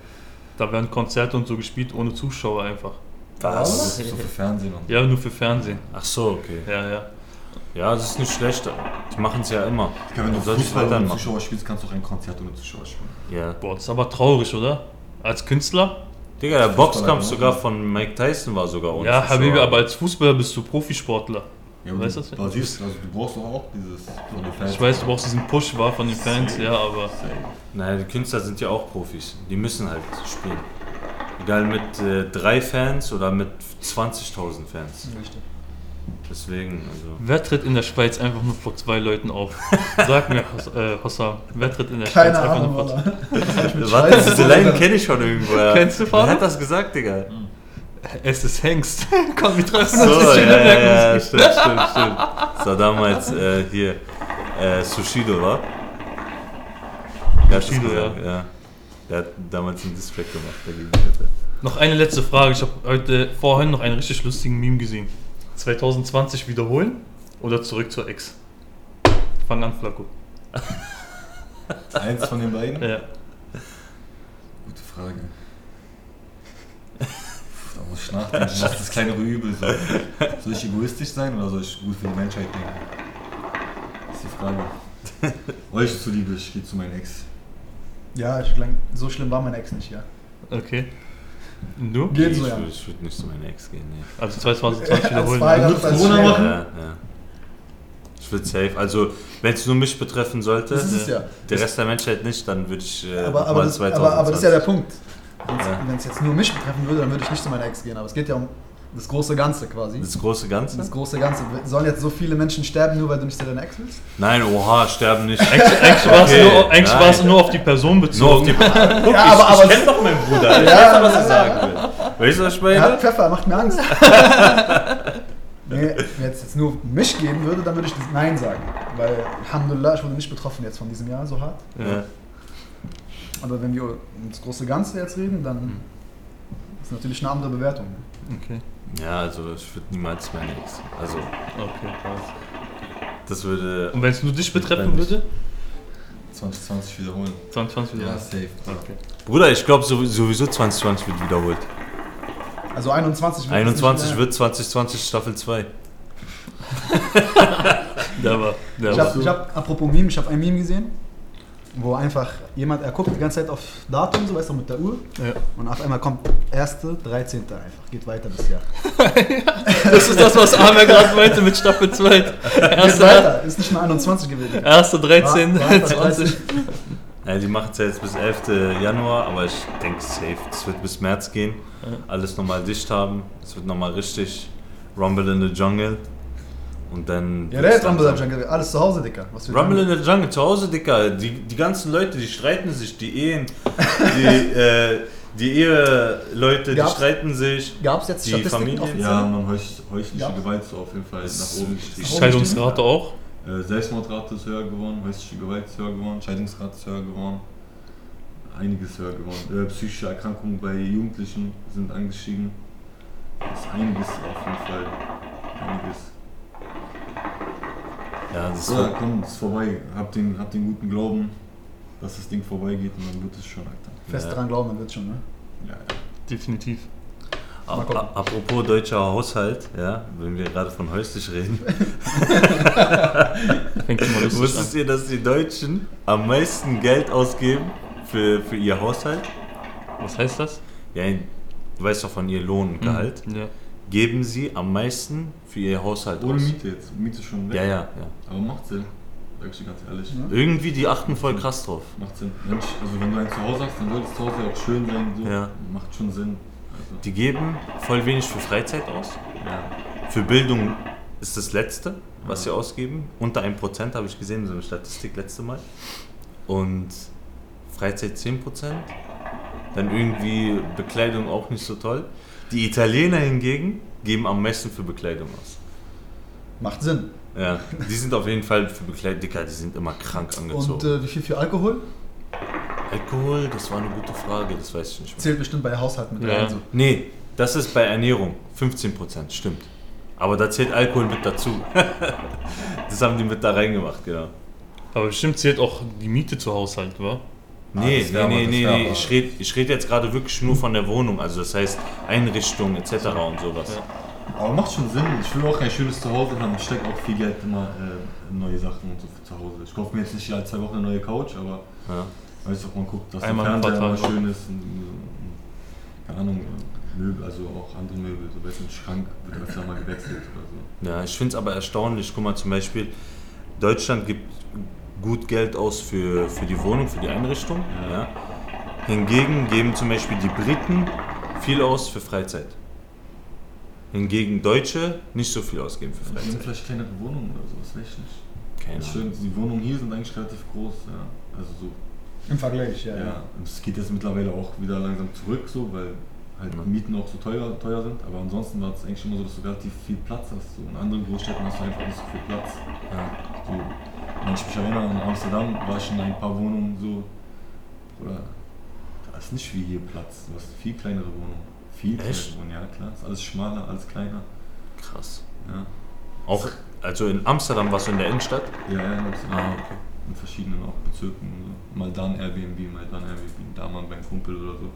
Da werden Konzerte und so gespielt ohne Zuschauer einfach. Ist so für Fernsehen und Ja, nur für Fernsehen. Ach so, okay. Ja, ja. Ja, das ist nicht schlecht. Die machen es ja immer. Ja, wenn du Fußball ohne. Zuschauer spielst, kannst du auch ein Konzert ohne Zuschauer spielen. Ja. Boah, das ist aber traurig, oder? Als Künstler? Digga, der Fußballer Boxkampf sogar von Mike Tyson war sogar ohne ja, Zuschauer. Habibi, aber als Fußballer bist du Profisportler. Ja, Weißt du du das? basierst, also du brauchst doch auch dieses so eine Fans. Ich weiß, du brauchst diesen Push war von den Fans, ja, aber Naja, die Künstler sind ja auch Profis. Die müssen halt spielen. Egal mit äh, drei Fans oder mit 20.000 Fans. Richtig. Deswegen, also. wer tritt in der Schweiz einfach nur vor zwei Leuten auf? Sag mir, Hos äh, wer tritt in der Schweiz Keine einfach Ahnung, nur vor Alter. Warte, Scheiße. diese Line kenne ich schon irgendwo. Ja. Kennst du, Wer Fahrer? hat das gesagt, Digga? Es ist Hengst. Komm, wir treffen So, uns ja, in ja, Schöneberg. ja, stimmt, stimmt, stimmt. Das war damals äh, hier äh, Sushido, war? Sushido, gesagt, ja. Der hat damals einen Distrack gemacht dagegen. Noch eine letzte Frage. Ich habe heute vorhin noch einen richtig lustigen Meme gesehen. 2020 wiederholen oder zurück zur Ex? Fang an, Flacco. Eins von den beiden? Ja. Gute Frage. Da muss ich nachdenken, was ist das kleinere Übel so. Soll ich egoistisch sein oder soll ich gut für die Menschheit denken? Das ist die Frage. Euch zuliebe, ich gehe zu meinem Ex. Ja, ich glaub, so schlimm war mein Ex nicht, ja. Okay. Und Du? Geht ich so, ja. würde würd nicht zu meiner Ex gehen, nee. Also 2020 Als wiederholen. Nutzt als Corona machen? Ja, ja. Ich wird safe. Also, wenn es nur mich betreffen sollte, Das ist es ja. der Rest der Menschheit nicht, dann würde ich äh, aber, aber, mal das, aber, aber das ist ja der Punkt. Ja. Wenn es jetzt nur mich betreffen würde, dann würde ich nicht zu meiner Ex gehen. Aber es geht ja um das große Ganze quasi. Das große Ganze? Das große Ganze. Sollen jetzt so viele Menschen sterben, nur weil du nicht zu deiner Ex willst? Nein, oha, sterben nicht. War es Okay, nur, war es nur auf die Person Nur auf bezogen. die Guck, Ja, ich, aber- aber- ich kenn doch meinen Bruder. Ich Ja, weiß doch, was er ja, sagen will. Weißt du, was ich meine? Hat Pfeffer, er macht mir Angst. nee, wenn es jetzt nur mich geben würde, dann würde ich das Nein sagen. Weil, Alhamdulillah, ich wurde nicht betroffen jetzt von diesem Jahr so hart. Ja. Aber wenn wir um das große Ganze jetzt reden, dann ist natürlich eine andere Bewertung. Okay, ja, also ich würde niemals meine Ex. Also, okay, krass. das würde. Und wenn es nur dich betreffen würde? 2020 wiederholen. 2020 wieder. Ja, safe. Okay. Bruder, ich glaube sowieso 2020 wird wiederholt. Also 21 wird es 21 nicht mehr. wird 2020 Staffel 2. Der war, der Ich habe, ich hab, apropos Meme, ich habe ein Meme gesehen, wo einfach jemand, er guckt die ganze Zeit auf Datum, so weißt du, mit der Uhr. Ja. Und auf einmal kommt 1., 13. einfach, geht weiter das Jahr. Das ist das, was Amir gerade meinte mit Staffel 2. Geht Erste, weiter, ist nicht mehr 21 gewesen. erste 13, War- war 20. Ja, die machen es ja jetzt bis 11. Januar, aber ich denke safe. Es wird bis März gehen. Alles nochmal dicht haben. Es wird nochmal richtig Rumble in the Jungle. Und dann. Ja, der ist Rumble in the Jungle, alles zu Hause, Dicker. Was für Rumble in the Jungle, zu Hause, Dicker. Die, die ganzen Leute, die streiten sich, die Ehen, die, äh, die Eheleute, die streiten sich. Gab es jetzt Die Statistiken Familie? offiziell? Ja, man häusliche, häusliche Ja. Gewalt so auf jeden Fall Das- nach oben gestiegen. Scheidungsrate auch. Äh, Selbstmordrate ist höher geworden, häusliche Gewalt ist höher geworden, Scheidungsrate ist höher geworden. Einiges höher geworden. Äh, psychische Erkrankungen bei Jugendlichen sind angestiegen. Das ist einiges auf jeden Fall. Einiges. Ja, das ist So, komm, ist vorbei. Hab den, hab den guten Glauben, dass das Ding vorbeigeht und dann wird es schon, Alter. Fest Ja. dran glauben, dann wird's schon, ne? Ja, ja. Definitiv. Apropos deutscher Haushalt, ja, wenn wir gerade von häuslich reden. Wusstet ihr, dass die Deutschen am meisten Geld ausgeben für, für ihr Haushalt? Was heißt das? Ja, du weißt doch von ihr Lohn und Gehalt. Ja. Geben sie am meisten für ihr Haushalt Ohne aus. Miete jetzt. Miete ist schon weg. Ja, ja, ja. Aber macht Sinn. Sag ich dir ganz ehrlich. Ja. Irgendwie, die achten voll krass drauf. Macht Sinn. Mensch, also wenn du ein Zuhause hast, dann soll das Zuhause auch schön sein. So. Ja. Macht schon Sinn. Also, Die geben voll wenig für Freizeit aus. ja. Für Bildung ist das letzte, was sie ausgeben. Unter 1% habe ich gesehen, so eine Statistik letzte Mal. Und Freizeit 10%. Dann irgendwie Bekleidung auch nicht so toll. Die Italiener hingegen geben am meisten für Bekleidung aus. Macht Sinn. Ja, die sind auf jeden Fall für Bekleidung, Dicker, die sind immer krank angezogen. Und äh, wie viel für Alkohol? Alkohol, das war eine gute Frage, das weiß ich nicht mehr. Zählt bestimmt bei Haushalten mit Ja. rein. So. Nee, das ist bei Ernährung 15%, stimmt. Aber da zählt Alkohol mit dazu. das haben die mit da reingemacht, genau. Aber bestimmt zählt auch die Miete zu Haushalt, wa? Nee, wär nee, nee, nee, Ich rede ich red jetzt gerade wirklich nur von der Wohnung, also das heißt Einrichtung etc. und sowas. Ja. Aber macht schon Sinn. Ich will auch ein schönes Zuhause haben. Ich stecke auch viel Geld immer äh, in neue Sachen und so für zu Hause. Ich kaufe mir jetzt nicht alle zwei Wochen eine neue Couch, aber Ja. weiß auch, man guckt, dass Einmal der Fernseher immer schön ist. Und, und, keine Ahnung, Möbel, also auch andere Möbel. So ein Schrank wird öfter mal gewechselt oder so. Ja, ich finde es aber erstaunlich. Guck mal, zum Beispiel, Deutschland gibt gut Geld aus für, für die Wohnung, für die Einrichtung. Ja. Ja. Hingegen geben zum Beispiel die Briten viel aus für Freizeit. Hingegen Deutsche nicht so viel ausgeben für Freizeit. vielleicht kleinere Wohnungen oder so, das weiß ich nicht. Keine Das ist Ahnung. schön, die Wohnungen hier sind eigentlich relativ groß. Ja. Also so Im Vergleich, ja. Ja, und es geht jetzt mittlerweile auch wieder langsam zurück, so, weil halt Ja. Mieten auch so teuer, teuer sind. Aber ansonsten war es eigentlich immer so, dass du relativ viel Platz hast. So. In anderen Großstädten hast du einfach nicht so viel Platz. Ja. So, wenn ich mich erinnere, in Amsterdam war ich in ein paar Wohnungen so, oder da ist nicht wie hier Platz. Du hast viel kleinere Wohnungen. Viel kleinere Wohnungen, ja klar. Ist alles schmaler, alles kleiner. Krass. Ja, Auch, also in Amsterdam warst du in der Innenstadt? ja, ja in Amsterdam. Ah, okay. In verschiedenen auch Bezirken. So. Mal dann Airbnb, mal dann Airbnb, da mal beim Kumpel oder so.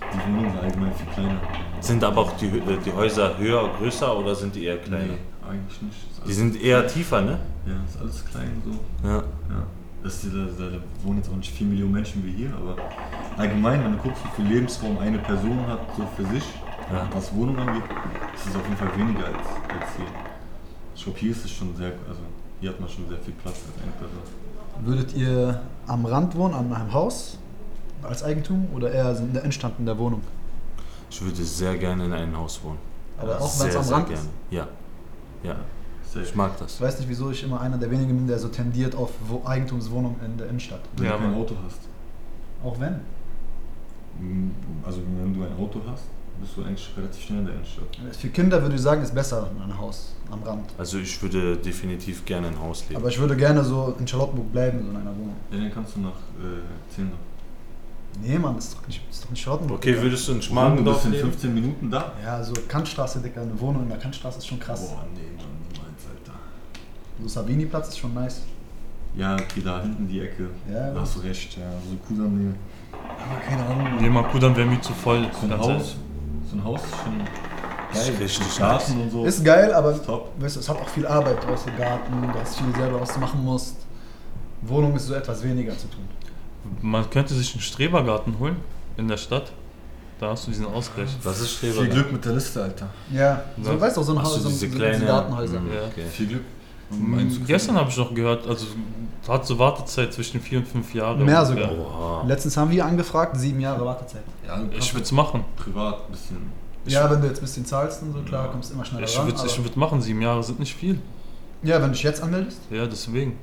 Die Wohnungen sind allgemein viel kleiner. Sind aber auch die, Hö- die Häuser höher, größer oder sind die eher kleiner? Nee, eigentlich nicht. Die sind eher tiefer, ne? Ja, ist alles klein so. Ja. Ja. Das ist, da, da, wohnen jetzt auch nicht 4 Millionen Menschen wie hier, aber allgemein, wenn du guckst, wie viel Lebensraum eine Person hat, so für sich, Ja. was Wohnung angeht, ist es auf jeden Fall weniger als, als hier. Ich glaube, hier ist es schon sehr, also hier hat man schon sehr viel Platz als eine Person. Würdet ihr am Rand wohnen, an einem Haus als Eigentum oder eher in der Innenstadt in der Wohnung? Ich würde sehr gerne in einem Haus wohnen. Aber auch wenn es am sehr Rand gerne. ist. Ja. Ja, Safe. ich mag Ich das. weiß nicht, wieso ich immer einer der wenigen bin, der so tendiert auf Wo Eigentumswohnung in der Innenstadt. Wenn Ja, du kein Mann. Auto hast. Auch wenn. Mm, Also wenn du ein Auto hast, bist du eigentlich relativ schnell in der Innenstadt. Für Kinder würde ich sagen, ist besser ein Haus am Rand. Also ich würde definitiv gerne ein Haus leben. Aber ich würde gerne so in Charlottenburg bleiben, so in einer Wohnung. Ja, dann kannst du nach äh, 10 Nee, Mann, das ist doch nicht, ist doch nicht Charlottenburg. Okay, Digga. würdest du in Du bist Schmargendorf in leben? 15 Minuten da. Ja, so Kantstraße, Digga, eine Wohnung in der Kantstraße ist schon krass. Boah, nee, Mann, niemals, Alter. So Savini-Platz ist schon nice. Ja, okay, da hinten die Ecke. Ja, da hast du recht, ja. So Kudamm, Aber keine Ahnung. Nee, mal Kudam wäre mir zu voll. So ein Haus, so ein Haus ist schon geil. richtig Garten und so. Ist geil, aber Ist top. weißt du, es hat auch viel Arbeit. Du hast den Garten, du hast viel selber, was du machen musst. Wohnung ist so etwas weniger zu tun. Man könnte sich einen Strebergarten holen in der Stadt. Da hast du diesen Ausgleich. Was ist Viel Streber? Glück mit der Liste, Alter. Ja, so, Ja. weißt du, so ein Haus, so, so, diese so kleine diese Gartenhäuser. Mhm, Ja. okay. Viel Glück. Mm, Einzug- Gestern habe ich noch gehört, also hat so Wartezeit zwischen vier und fünf Jahre. Mehr sogar. Oha. Letztens haben wir angefragt, sieben Jahre Wartezeit. Ja, Ich würde es machen. privat ein bisschen. ja, wenn du jetzt ein bisschen zahlst und so, klar, Ja. kommst du immer schneller Ich ran. würde aber- ich würd machen, sieben Jahre sind nicht viel. ja, wenn du dich jetzt anmeldest. Ja, deswegen.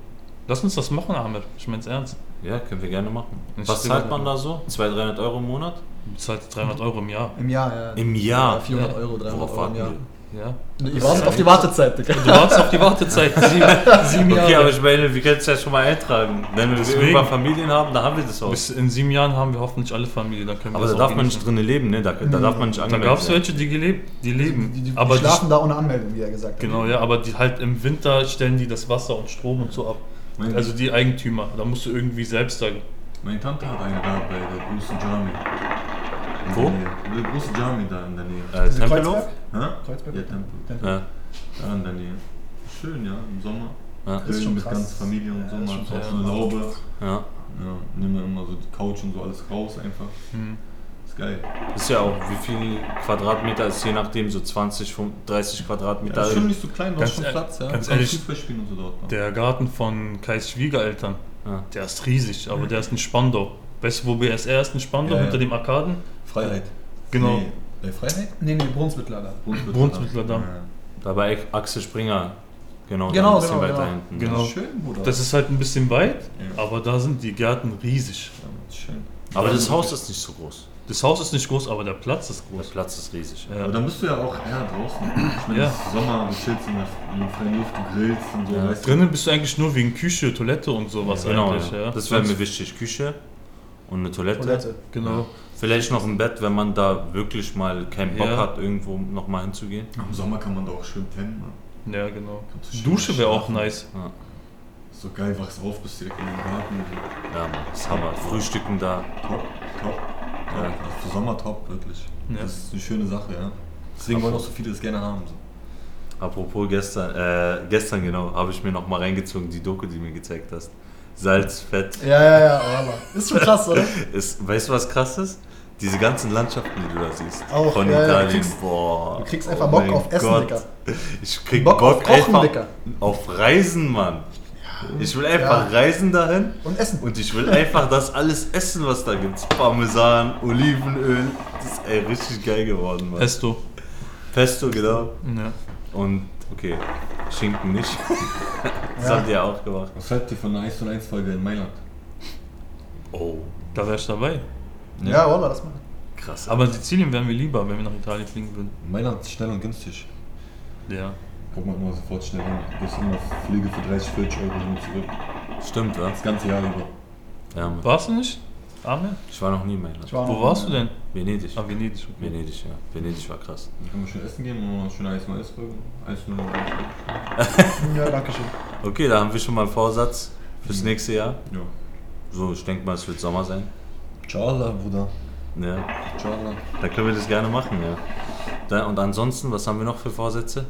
Lass uns das machen, Ahmed. Ich mein's ernst. Ja, können wir gerne machen. Ich Was zahlt das man da so? 200, 300 Euro im Monat? Du zahlst 300 Euro im Jahr. Im Jahr, ja. Im Jahr? Ja, 400 Ja. Euro, 300 Worauf Euro im Jahr. wir? Ja. Ihr wartet auf die Wartezeit, Digga. Du wartest auf die Wartezeit. Sieben, sieben Okay, aber Jahre. ich meine, wir können es ja schon mal eintragen. Wenn wir Deswegen. irgendwann Familien haben, dann haben wir das Haus. Bis in sieben Jahren haben wir hoffentlich alle Familie. Dann können wir Aber da darf auch man nicht drinnen leben, ne? Da, da darf man nicht Da angemeldet gab es welche, die, gelebt, die leben. Die, die, die aber die, schlafen da ohne Anmeldung, wie er gesagt hat. genau, ja, aber die halt im Winter stellen die das Wasser und Strom und so ab. Mein, Also die Eigentümer. Da musst du irgendwie selbst sagen. meine Tante hat eine da bei der großen Jami. Wo? der große Jami da in der Nähe. Äh, Tempelhof? Kreuzberg? Hä? Kreuzberg? Ja, Tempel. Tempel. Ja. Da in der Nähe. Schön, ja, im Sommer. Ja. ist schon mit krass. ganzer Familie und so. Ja, ist man hat schon auch so eine Laube. ja. Ja, nehmen wir immer so die Couch und so alles raus einfach. Hm. Ist geil. Ist ja auch, wie viel Quadratmeter ist je nachdem, so 20, 30 Quadratmeter. Ja, ist schon nicht so klein, du Ganz hast schon Platz, ja. ganz ehrlich, Fußball spielen und so dort. ne? Der Garten von Kais Schwiegereltern, Ja. der ist riesig, aber der ist in Spandau. Weißt du, wo BSR ist in Spandau, Ja, ja. hinter dem Arkaden? Freiheit. Genau. Nee, bei Freiheit? Nee, nee, Brunswickler da. Brunswickler. Brunswickler Damm. Ja. Da bei Axel Springer. Genau, Genau, ein bisschen genau, weiter genau. hinten. Genau. Schön, Bruder. Das ist halt ein bisschen weit, Ja. aber da sind die Gärten riesig. Ja, ist schön. Aber das Haus ist nicht so groß. Das Haus ist nicht groß, aber der Platz ist Der groß. Platz ist riesig. Ja. Aber dann bist du ja auch eher draußen. Ich meine, Ja. es ist Sommer, du chillst in der, der freien Luft, du grillst und so. Ja. weißt du? Drinnen bist du eigentlich nur wegen Küche, Toilette und sowas Genau, eigentlich. ja. Ja. das wäre mir wichtig. Küche und eine Toilette. Toilette. Genau. Vielleicht noch ein Bett, wenn man da wirklich mal keinen Bock Ja. hat, irgendwo nochmal hinzugehen. Im Sommer kann man da auch schön pennen. Man. Ja, genau. Du Dusche wäre auch nice. Ja, so geil, wachst auf, bist direkt in den Garten. ja Mann, das ist Hammer. Frühstücken da. Top, top. Ja. Ja. Für Sommer top, wirklich. Ja. Das ist eine schöne Sache, ja. Deswegen wollen auch so viele das gerne haben. So. Apropos gestern, äh, gestern genau, habe ich mir noch mal reingezogen, die Doku, die du mir gezeigt hast. Salz, Fett. Ja, ja, ja, aber ist schon krass, oder? Ist, weißt du, was krass ist? Diese ganzen Landschaften, die du da siehst. Auch, von ja, ja, du Italien. kriegst- Boah. Du kriegst oh einfach Bock mein auf Essen, Gott. Digga. Ich krieg Bock Bock, auf Kochen, einfach Digga. auf Reisen, Mann. Ich will einfach Ja. reisen dahin Und Essen. und ich will einfach das alles essen, was da gibt. Parmesan, Olivenöl. Das ist ey, richtig geil geworden, Mann. Pesto. Pesto, genau. Ja. Und, okay, Schinken nicht. das Ja. habt ihr auch gemacht. Was haltet ihr von einer 1 zu 1 Folge in Mailand? Oh, Da wäre ich dabei. Ja, Wallah, das mal. krass. Aber Sizilien wären wir lieber, wenn wir nach Italien fliegen würden. Mailand ist schnell und günstig. Ja. Kommt man immer sofort schnell hin. Du gehst immer Flüge für 30, 40 Euro hin und zurück. Stimmt, wa? Das ganze Jahr über. Ja, Mann. Warst du nicht? Amen? Ich war noch nie in Mailand. War Wo warst du denn? Venedig. Ah, Venedig. Okay. Venedig, ja. Venedig war krass. Dann können wir schön essen gehen und noch schön Eis mal Folge. Eis nur Ja, danke schön. Okay, da haben wir schon mal einen Vorsatz fürs nächste Jahr. Ja. So, ich denke mal, es wird Sommer sein. Inshallah, Bruder. Ja, Inshallah. da können wir das gerne machen, ja. Da, und ansonsten, was haben wir noch für Vorsätze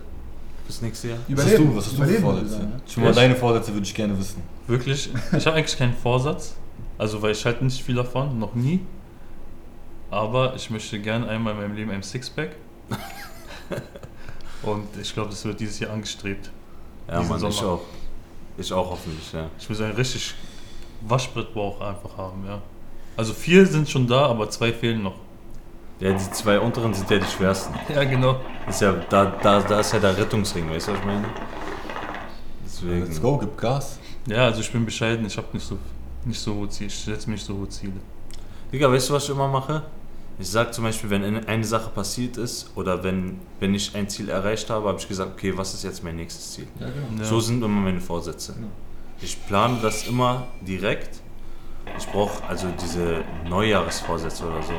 fürs nächste Jahr? Was hast du, was hast du für ich Vorsätze? ne? Schon mal Ich- deine Vorsätze würde ich gerne wissen. Wirklich? Ich habe eigentlich keinen Vorsatz. Also, weil ich halte nicht viel davon, noch nie. Aber ich möchte gerne einmal in meinem Leben ein Sixpack. Und ich glaube, das wird dieses Jahr angestrebt. Ja, Mann, ich Sommer. auch. Ich auch hoffentlich, ja. Ich will so einen richtig Waschbrettbauch einfach haben, ja. Also vier sind schon da, aber zwei fehlen noch. Ja, die zwei unteren sind ja die schwersten. Ja, genau. Ist ja, da, da, da ist ja der Rettungsring, weißt du, was ich meine? Deswegen. Let's go, gib Gas. Ja, also ich bin bescheiden, ich habe nicht so, nicht so hohe Ziele, ich setze mir nicht so hohe Ziele. Digga, weißt du, was ich immer mache? Ich sag zum Beispiel, wenn eine- eine Sache passiert ist oder wenn, wenn ich ein Ziel erreicht habe, habe ich gesagt, okay, was ist jetzt mein nächstes Ziel? Ja, genau. Ja. So sind immer meine Vorsätze. Ja. Ich plane das immer direkt. Ich brauche also diese Neujahresvorsätze oder so.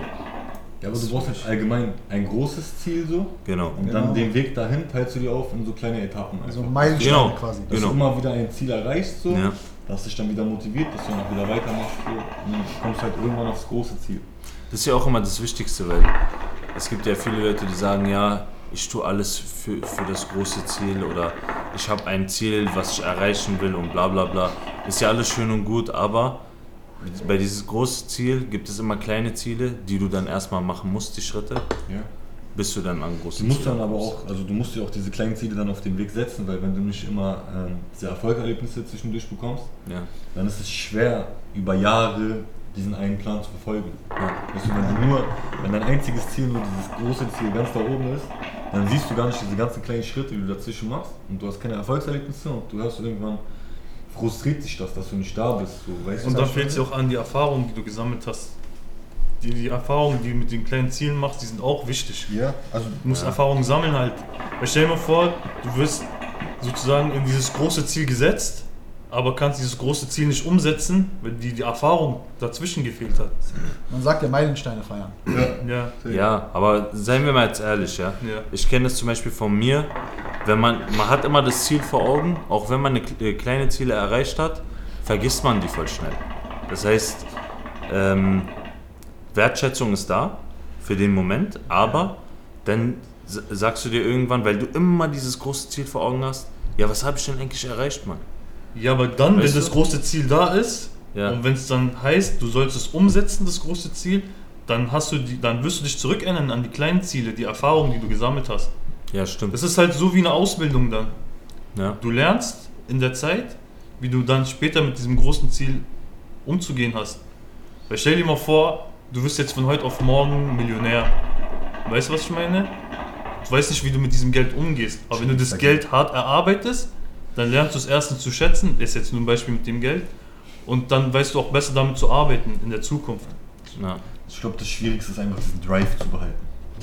Ja, aber du brauchst jetzt allgemein ein großes Ziel so Genau. und Genau. dann den Weg dahin teilst du dir auf in so kleine Etappen. Also. Meilensteine Genau. quasi. dass genau. du immer wieder ein Ziel erreichst, so, Ja. dass dich dann wieder motiviert, dass du dann auch wieder weitermachst so, und dann kommst du halt irgendwann aufs große Ziel. Das ist ja auch immer das Wichtigste, weil es gibt ja viele Leute, die sagen, ja, ich tue alles für, für das große Ziel oder ich habe ein Ziel, was ich erreichen will und bla bla bla. Ist ja alles schön und gut, aber bei dieses große Ziel gibt es immer kleine Ziele, die du dann erstmal machen musst, die Schritte, Ja. bis du dann an Du große musst Ziele dann aber kommst. auch, also du musst dir auch diese kleinen Ziele dann auf den Weg setzen, weil wenn du nicht immer ähm, diese Erfolgserlebnisse zwischendurch bekommst, Ja. dann ist es schwer, über Jahre diesen einen Plan zu verfolgen. Ja. Weißt du, wenn du nur, wenn dein einziges Ziel nur dieses große Ziel ganz da oben ist, dann siehst du gar nicht diese ganzen kleinen Schritte, die du dazwischen machst und du hast keine Erfolgserlebnisse und du hörst irgendwann, frustriert sich das, dass du nicht da bist. So, weißt Und ich fehlt es meine? auch an die Erfahrungen, die du gesammelt hast. Die, die Erfahrungen, die du mit den kleinen Zielen machst, die sind auch wichtig. Ja, also Du musst Ja. Erfahrungen sammeln halt. Weil stell dir mal vor, du wirst sozusagen in dieses große Ziel gesetzt, aber kannst dieses große Ziel nicht umsetzen, weil die, die Erfahrung dazwischen gefehlt hat. Man sagt ja Meilensteine feiern. Ja, ja, aber seien wir mal jetzt ehrlich, ja. ja. Ich kenne das zum Beispiel von mir, wenn man, man hat immer das Ziel vor Augen, auch wenn man eine kle- kleine Ziele erreicht hat, vergisst man die voll schnell. Das heißt, ähm, Wertschätzung ist da für den Moment, aber dann sagst du dir irgendwann, weil du immer dieses große Ziel vor Augen hast, ja, was habe ich denn eigentlich erreicht, Mann? Ja, aber dann, Weißt wenn das du? große Ziel da ist Ja. und wenn es dann heißt, du sollst es umsetzen, das große Ziel, dann hast du die, dann wirst du dich zurückerinnern an die kleinen Ziele, die Erfahrungen, die du gesammelt hast. Ja, stimmt. Das ist halt so wie eine Ausbildung dann. Ja. Du lernst in der Zeit, wie du dann später mit diesem großen Ziel umzugehen hast. Weil stell dir mal vor, du wirst jetzt von heute auf morgen Millionär. Weißt du, was ich meine? Du weißt nicht, wie du mit diesem Geld umgehst. Aber wenn du das Geld hart erarbeitest, dann lernst du es erstens zu schätzen, ist jetzt nur ein Beispiel mit dem Geld, und dann weißt du auch besser damit zu arbeiten in der Zukunft. Ja. ich glaube, das Schwierigste ist einfach diesen Drive zu behalten,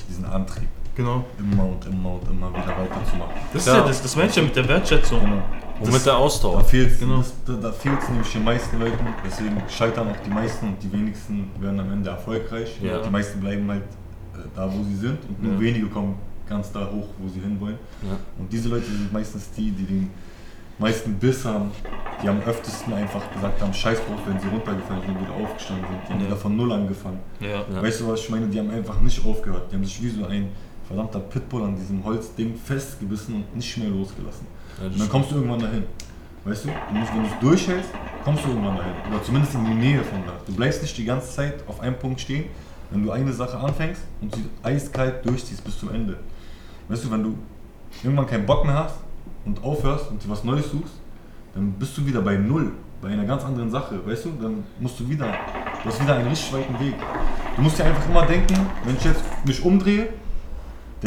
diesen Antrieb, Genau. immer und immer und immer wieder weiterzumachen. Das Klar. ist ja das, das meine ich ja mit der Wertschätzung. Genau. Und mit der Da Ausdauer. fehlt Genau. es da, da fehlt's nämlich den meisten Leuten, deswegen scheitern auch die meisten und die wenigsten werden am Ende erfolgreich. Ja. Die meisten bleiben halt äh, da, wo sie sind und nur Ja. wenige kommen ganz da hoch, wo sie hinwollen. Ja. Und diese Leute sind meistens die, die den meisten Biss haben, die am öftesten einfach gesagt haben, scheiß drauf, wenn sie runtergefallen sind und wieder aufgestanden sind. Die haben Ja. wieder von Null angefangen. Ja. Weißt du, was ich meine? Die haben einfach nicht aufgehört. Die haben sich wie so ein verdammter Pitbull an diesem Holzding festgebissen und nicht mehr losgelassen. Ja, Und dann kommst du irgendwann dahin. Weißt du? du musst, wenn du es durchhältst, kommst du irgendwann dahin. Oder zumindest in die Nähe von da. Du bleibst nicht die ganze Zeit auf einem Punkt stehen, wenn du eine Sache anfängst und sie eiskalt durchziehst bis zum Ende. Weißt du, wenn du irgendwann keinen Bock mehr hast und aufhörst und dir was Neues suchst, dann bist du wieder bei Null, bei einer ganz anderen Sache, weißt du? Dann musst du wieder, du hast wieder einen richtig weiten Weg. Du musst dir einfach immer denken, wenn ich jetzt mich umdrehe,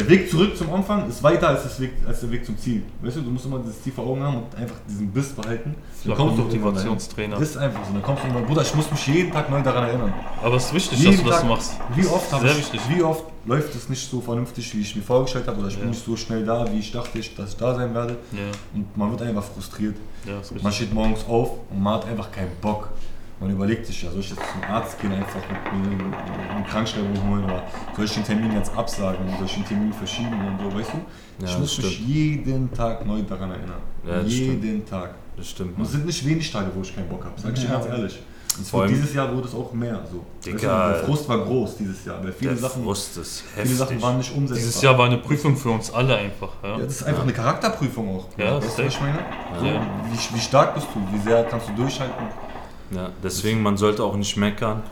der Weg zurück zum Anfang ist weiter als, das Weg, als der Weg zum Ziel. Weißt du, du musst immer dieses Ziel vor Augen haben und einfach diesen Biss behalten. Dann kommst du. Motivationstrainer. Ist einfach so. Dann kommst du irgendwann, Bruder, ich muss mich jeden Tag neu daran erinnern. Aber es ist wichtig, Jeden dass du das Tag, machst. Wie oft, Sehr ich, wichtig. wie oft läuft es nicht so vernünftig, wie ich mir vorgestellt habe, oder ich bin Ja. nicht so schnell da, wie ich dachte, dass ich da sein werde. Ja, Und man wird einfach frustriert. ja, Man steht morgens auf und man hat einfach keinen Bock. Man überlegt sich, ja, soll ich jetzt zum Arzt gehen, einfach mit mir eine Krankschreibung holen oder soll ich den Termin jetzt absagen, soll ich den Termin verschieben und so, weißt du? Ja, ich muss mich stimmt. jeden Tag neu daran erinnern. Ja, jeden Tag. Das stimmt. Und es sind nicht wenig Tage, wo ich keinen Bock habe, sag ich dir Ja. ganz ehrlich. Und Vor zwar dieses Jahr wurde es auch mehr so. Digga. Weißt du, der Frust war groß dieses Jahr, weil viele Der Sachen, Frust ist viele Sachen heftig. waren nicht umsetzbar. Dieses Jahr war eine Prüfung für uns alle einfach. Ja, Ja, das ist einfach eine Charakterprüfung auch. Ja, weißt du, was ich meine? Ja. Wie, wie stark bist du? Wie sehr kannst du durchhalten? Ja, deswegen, man sollte auch nicht meckern,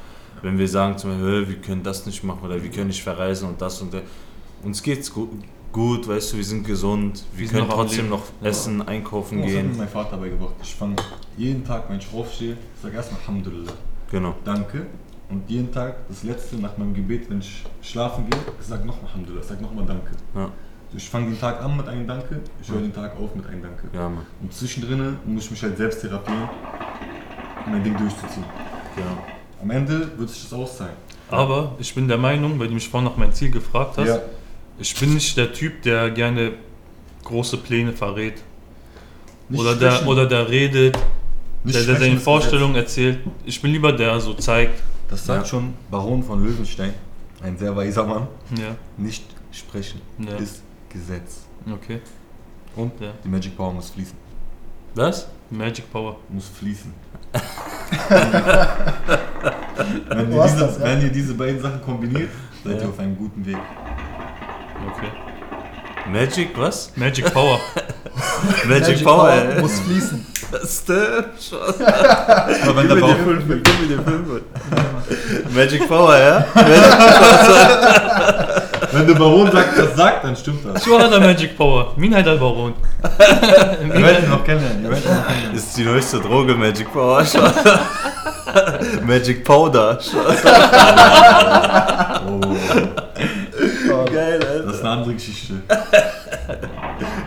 wenn wir sagen zum Beispiel, "Hä, wir können das nicht machen oder wir können nicht verreisen und das und das. Uns geht's gut, gut, weißt du, wir sind gesund, wir, Wir sind können trotzdem noch essen, einkaufen Das hat mir gehen. mein Vater beigebracht. Ich fange jeden Tag, wenn ich aufstehe, ich sage erstmal Alhamdulillah, Genau. danke. Und jeden Tag, das letzte nach meinem Gebet, wenn ich schlafen gehe, ich sage nochmal Alhamdulillah, ich sage nochmal Danke. Ja, Ich fange den Tag an mit einem Danke, ich höre den Tag auf mit einem Danke. ja Mann. Und zwischendrin muss ich mich halt selbst therapieren, mein Ding durchzuziehen. Genau. Am Ende wird sich das auszahlen. Aber ich bin der Meinung, weil du mich vorhin nach mein Ziel gefragt hast, Ja, ich bin nicht der Typ, der gerne große Pläne verrät. nicht Oder der, oder der redet, Nicht der, der seine Vorstellungen erzählt. Ich bin lieber der so zeigt. Das sagt Ja. schon Baron von Löwenstein, ein sehr weiser Mann. Ja, Nicht sprechen Ja. ist Gesetz. okay. Und die Magic Power muss fließen. Was? Magic Power. Muss fließen. Wenn, ihr diese, das, ja. wenn ihr diese beiden Sachen kombiniert, seid Ja. ihr auf einem guten Weg. Okay. Magic, was? Magic Power. Magic, Power, ey. muss fließen. Was denn? Spaß. Aber wenn der Bauch, mir die fünf. Magic Power, ja? Wenn der Baron sagt, das sagt, dann stimmt das. Sure hat er Magic Power. Min hat er Baron. Wir werden noch kennenlernen. Ist die neueste Droge Magic Power. Magic Powder. oh. Geil, Alter. Das ist eine andere Geschichte.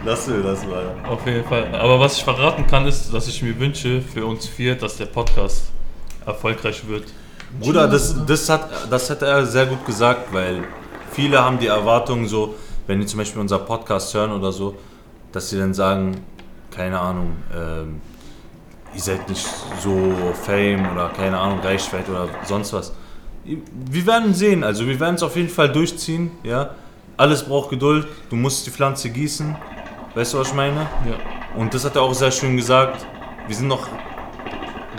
Lass mir das mal. Auf jeden Fall. Aber was ich verraten kann, ist, dass ich mir wünsche für uns vier, dass der Podcast erfolgreich wird. Bruder, das, das, hat, das hat er sehr gut gesagt, weil viele haben die Erwartung so, wenn die zum Beispiel unser Podcast hören oder so, dass sie dann sagen, keine Ahnung, ähm, ihr seid nicht so Fame oder keine Ahnung, Reichweite oder sonst was. Wir werden sehen, also wir werden es auf jeden Fall durchziehen, ja. Alles braucht Geduld, du musst die Pflanze gießen, weißt du, was ich meine? Ja. Und das hat er auch sehr schön gesagt. Wir sind noch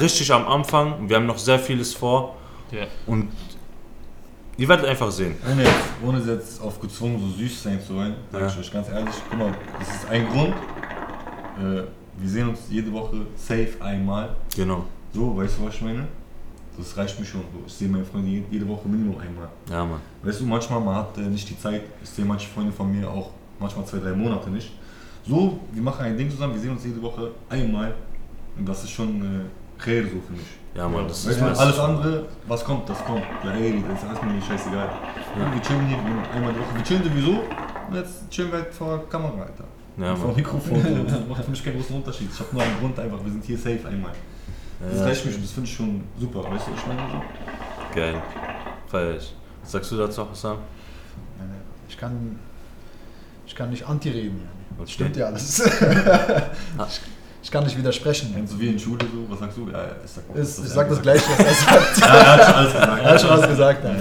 richtig am Anfang wir haben noch sehr vieles vor. Ja. Und ihr werdet einfach sehen. Ohne jetzt, ohne jetzt auf gezwungen so süß sein zu wollen, sag Ja. ich euch ganz ehrlich, guck mal, das ist ein Grund. Äh, wir sehen uns jede Woche safe einmal. Genau. So, weißt du, was ich meine? Das reicht mir schon. Ich sehe meine Freunde jede- Woche Minimum einmal. Ja, Mann. Weißt du, manchmal man hat äh, nicht die Zeit. Ich sehe manche Freunde von mir auch manchmal zwei, drei Monate nicht. So, wir machen ein Ding zusammen, wir sehen uns jede Woche einmal. Und das ist schon äh, Khair so für mich. Ja, Mann, das Weißt ist du, das. alles andere, was kommt, das kommt. Ja, ey, das ist alles mir scheißegal. Ja. Wir chillen hier einmal die Woche. Wir chillen sowieso und jetzt chillen wir halt vor Kamera, Alter. Ja, vor Mann. Mikrofon. Das macht für mich keinen großen Unterschied. Ich habe nur einen Grund einfach, wir sind hier safe einmal. Das Ja, reicht mir schon, das finde ich schon super. Weißt du, was ich meine? So? Geil. Feier ich. Was sagst du dazu, Hassan? Ich kann, ich kann nicht anti-reden. Okay. Stimmt ja alles. ich, kann nicht widersprechen. Meinst du wie in Schule so? Was sagst du? Ja, ich sag, auch, Ist, was ich sag das gleiche, was er sagt. hat. Ja, er hat schon alles gesagt. Er hat schon was gesagt. Ja.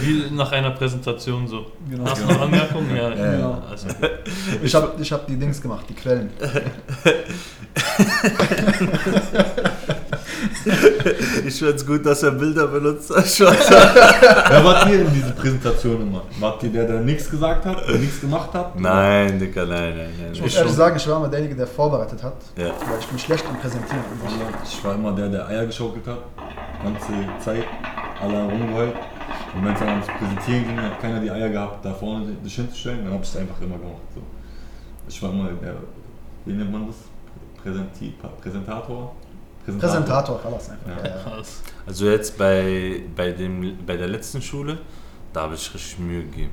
Wie nach einer Präsentation so. Genau. Hast du noch Anmerkungen? Ja, Ja, ja. Also, Ich habe ich hab die Dings gemacht, die Quellen. Ich finde es gut, dass er Bilder benutzt. Spaß. Wer wart ihr in dieser Präsentation immer? Wart ihr der, der nichts gesagt hat, der nichts gemacht hat? nein, Dicker, nein, nein, nein. Ich muss ehrlich sagen, ich war immer derjenige, der vorbereitet hat. Ja. Weil ich bin schlecht im Präsentieren. Ich war immer der, der Eier geschaukelt hat. Ganze Zeit. Alle rumgeheult. Und wenn es dann ans Präsentieren ging, hat keiner die Eier gehabt, da vorne dich hinzustellen. Dann habe ich es einfach immer gemacht. So. Ich war immer der, wie nennt man das? Präsenti Präsentator? Präsentator, alles einfach. Ja. Ja. Also jetzt bei, bei, dem, bei der letzten Schule, da habe ich richtig Mühe gegeben.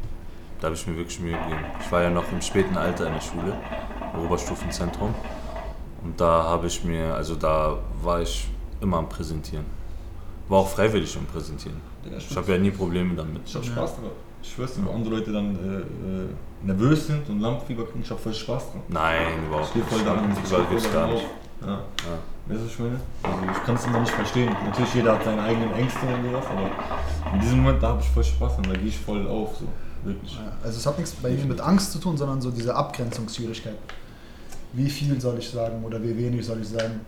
Da habe ich mir wirklich Mühe gegeben. Ich war ja noch im späten Alter in der Schule, im Oberstufenzentrum. Und da habe ich mir, also da war ich immer am Präsentieren. War auch freiwillig am Präsentieren. Ja, Ich habe ja nie Probleme damit. Ich hab Spaß dran. Ich schwör's dir, wo andere Leute dann äh, äh, nervös sind und Lampenfieber kriegen, ich hab voll Spaß dran. Nein, Ich überhaupt stehe nicht. voll da und Ich war wirklich gar nicht. Ja. Ja. Weißt du, was ich meine? Also ich kann es immer nicht verstehen. Natürlich, jeder hat seine eigenen Ängste und sowas, aber in diesem Moment, da habe ich voll Spaß dran, da gehe ich voll auf, so. Wirklich. Also es hat nichts bei ihm mit Angst zu tun, sondern so diese Abgrenzungsschwierigkeit. Wie viel soll ich sagen oder wie wenig soll ich sagen?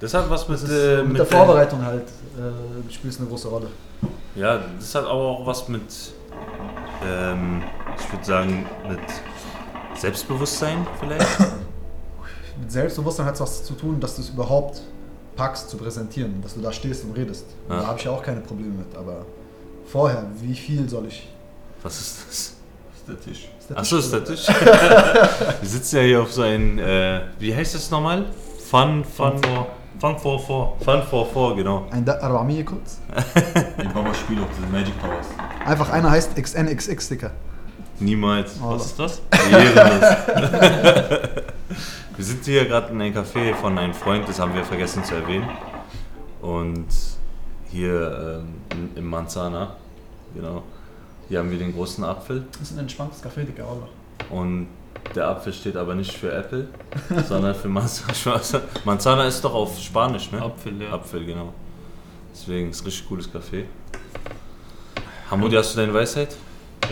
Das hat was mit, ist, äh, mit, mit der Vorbereitung halt äh, spielt es eine große Rolle. Ja, das hat aber auch was mit, ähm, ich würde sagen, mit Selbstbewusstsein vielleicht. Mit Selbstbewusstsein hat es was zu tun, dass du es überhaupt packst zu präsentieren, dass du da stehst und redest. Ja. Da habe ich ja auch keine Probleme mit, aber vorher, wie viel soll ich? Was ist das? ist der Tisch. Ist der Achso, Tisch ist der? Tisch. Wir sitzen ja hier auf so ein, äh, wie heißt das nochmal? Fun, Fun, Fun for, Fun for Four. Fun for Four, genau. Ein 400 kurz. Ich mach mal Spiel auf diese Magic Powers. Einfach einer heißt XNXX, Dicker. Niemals. Oh, Was ist das? Ehrenlos. wir sind hier gerade in einem Café von einem Freund, das haben wir vergessen zu erwähnen. Und hier ähm, in- im Manzana, genau. Hier haben wir den großen Apfel. Das ist ein entspanntes Café, Dicker, Alter. Und der Apfel steht aber nicht für Apple, sondern für Manzana. Manzana ist doch auf Spanisch, ne? Apfel, ja. Apfel, genau. Deswegen ist ein richtig cooles Café. Hamudi, hast du deine Weisheit?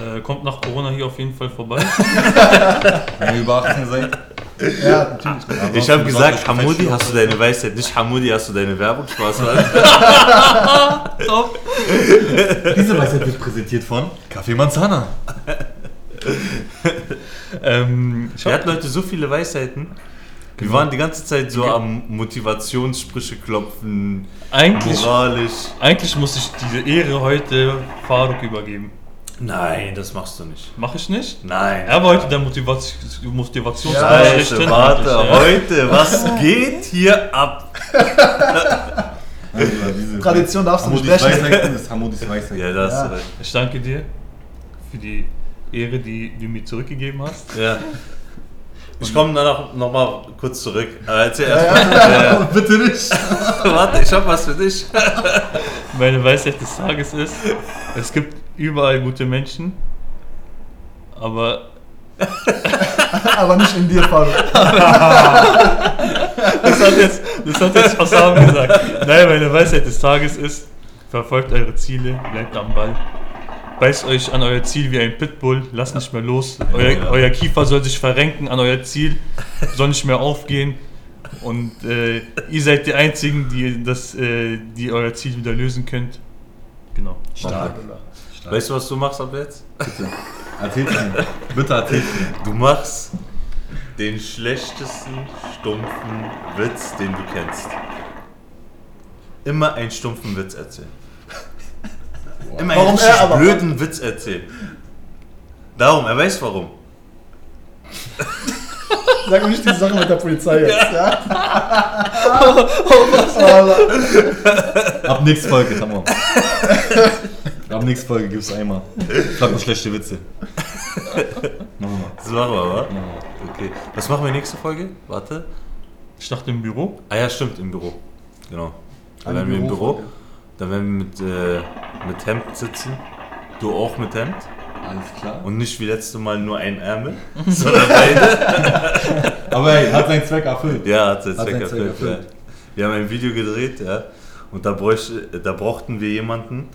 Äh, kommt nach Corona hier auf jeden Fall vorbei. Wenn ihr über 18 seid, Ja, natürlich. Ich habe gesagt, Hamudi, hast du deine Weisheit? Nicht Hamudi, hast du deine Werbung? Spaß. Top. Diese Weisheit wird präsentiert von Kaffee Manzana. Ähm, ich Wir hatten heute so viele Weisheiten. Wir waren die ganze Zeit so am Motivationssprüche klopfen, eigentlich, moralisch. eigentlich muss ich diese Ehre heute Faruk übergeben. Nein, das machst du nicht. Mach ich nicht? Nein. Er heute der Motivation, Motivations Scheiße, warte, ja. heute, was geht hier ab? Also, Tradition darfst du nicht brechen. Weisheit ist Hamudis Weisheit. Ja, das Ja. Ich danke dir für die Ehre, die du mir zurückgegeben hast. Ja. Ich komme danach nochmal kurz zurück. Aber erzähl erstmal. Bitte nicht. Warte, ich hab was für dich. Meine Weisheit des Tages ist, es gibt überall gute Menschen, aber Aber nicht in dir, Faruk. das hat jetzt, das hat jetzt Hassam gesagt. Nein, meine Weisheit des Tages ist, verfolgt eure Ziele, bleibt am Ball. Beißt euch an euer Ziel wie ein Pitbull, lasst nicht mehr los. Euer, euer Kiefer soll sich verrenken an euer Ziel, soll nicht mehr aufgehen. Und äh, ihr seid die Einzigen, die, das, äh, die euer Ziel wieder lösen könnt. Genau. Stark. Weißt du, was du machst ab jetzt? Bitte. Erzähl's mir. Bitte erzähl's mir. Du machst den schlechtesten, stumpfen Witz, den du kennst. Immer einen stumpfen Witz erzählen. Immer Warum einen blöden Witz erzählen. Darum, er weiß warum. Sag mir nicht die Sache mit der Polizei jetzt, ja? Aber Ab nächste Folge, tamam. Ab nächste Folge gibt's einmal. Frag mal schlechte Witze. Machen wir. Das machen wir, wa? Okay. Was machen wir nächste Folge? Warte. Ich dachte im Büro. Ah ja, stimmt, im Büro. Genau. Dann werden wir im Büro. Dann werden wir mit, äh, mit Hemd sitzen. Du auch mit Hemd. Alles klar. Und nicht wie letztes Mal nur ein Ärmel, sondern beide. Aber hey, hat seinen Zweck erfüllt. Ja, hat seinen Hat Zweck seinen Zweck erfüllt. Ja. erfüllt. Wir haben ein Video gedreht, ja. Und da, bräuchte, da brauchten wir jemanden,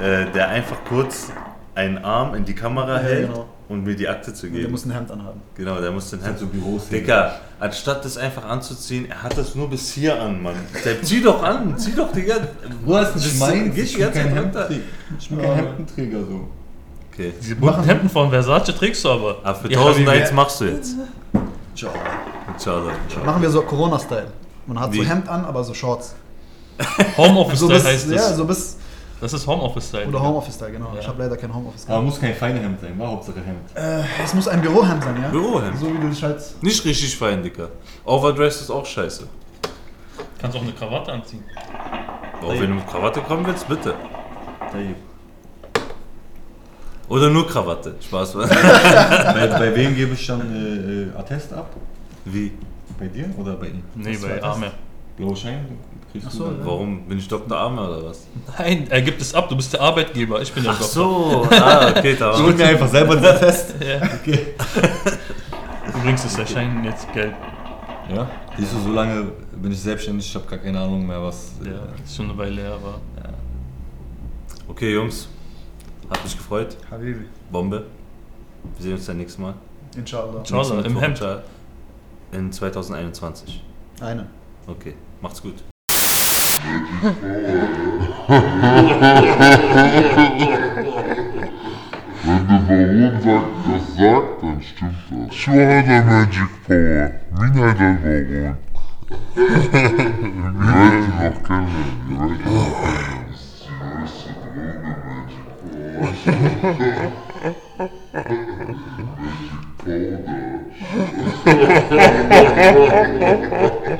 äh, der einfach kurz einen Arm in die Kamera Ja, hält, genau. um mir die Akte zu der geben. muss ein Hemd anhaben. genau, der muss den Das sind Hand. so Büros. Digga, anstatt das einfach anzuziehen, er hat das nur bis hier an, Mann. Der, zieh doch an, zieh doch, Digga. Du hast Das nicht mein, ich die bin ganze kein Zeit runter. Hemdträger. Ich bin kein Hemdenträger so. Okay. Diese bunten Hemden von Versace trägst du aber. Aber für Ja, 1000 wie- Eins machst du jetzt. Ciao. Ciao, ciao. Machen wir so Corona-Style. Man hat Wie? so Hemd an, aber so Shorts. So Homeoffice-Style bis, heißt ja, das. so bis, Das ist Homeoffice-Style. oder Homeoffice-Style, genau. Ja. Ich habe leider kein Homeoffice. Aber muss kein feiner Hemd sein, war Hauptsache Hemd. Äh, es muss ein Bürohemd sein, ja? Bürohemd. So wie du dich halt... Nicht richtig fein, Dicker. Overdressed ist auch scheiße. Kannst auch eine Krawatte anziehen. Auch wenn du mit Krawatte kommen willst, bitte. Oder nur Krawatte. Spaß. bei, bei wem gebe ich dann äh, äh, Attest ab? Wie? Bei dir oder bei ihm? Nee, bei das? Schein kriegst Ach so, du dann? Warum? Bin ich Dr. Arme oder was? Nein, er gibt es ab. Du bist der Arbeitgeber. Ich bin der Ach Doktor. so. Ah, okay, da Ich war hol mir einfach selber den Attest. Ja. Okay. Übrigens ist der Schein jetzt gelb. Ja? Siehst du, so lange bin ich selbstständig, ich habe gar keine Ahnung mehr, was. Ja, ist schon eine Weile her, aber. Okay, Jungs. Hat mich gefreut. Habibi. Bombe. Wir sehen uns dann nächstes Mal. Inshallah. Nächsten im Hemd. In 2021. Eine. Okay, Macht's gut. Wenn der Baron sagt, das sagt, dann stimmt das. Schwager der Magic Power. Mina der Baron. Wir wollten noch kennenlernen. Wir wollten noch kennenlernen. Das ist die größte Droge, Magic Power. Magic Powder.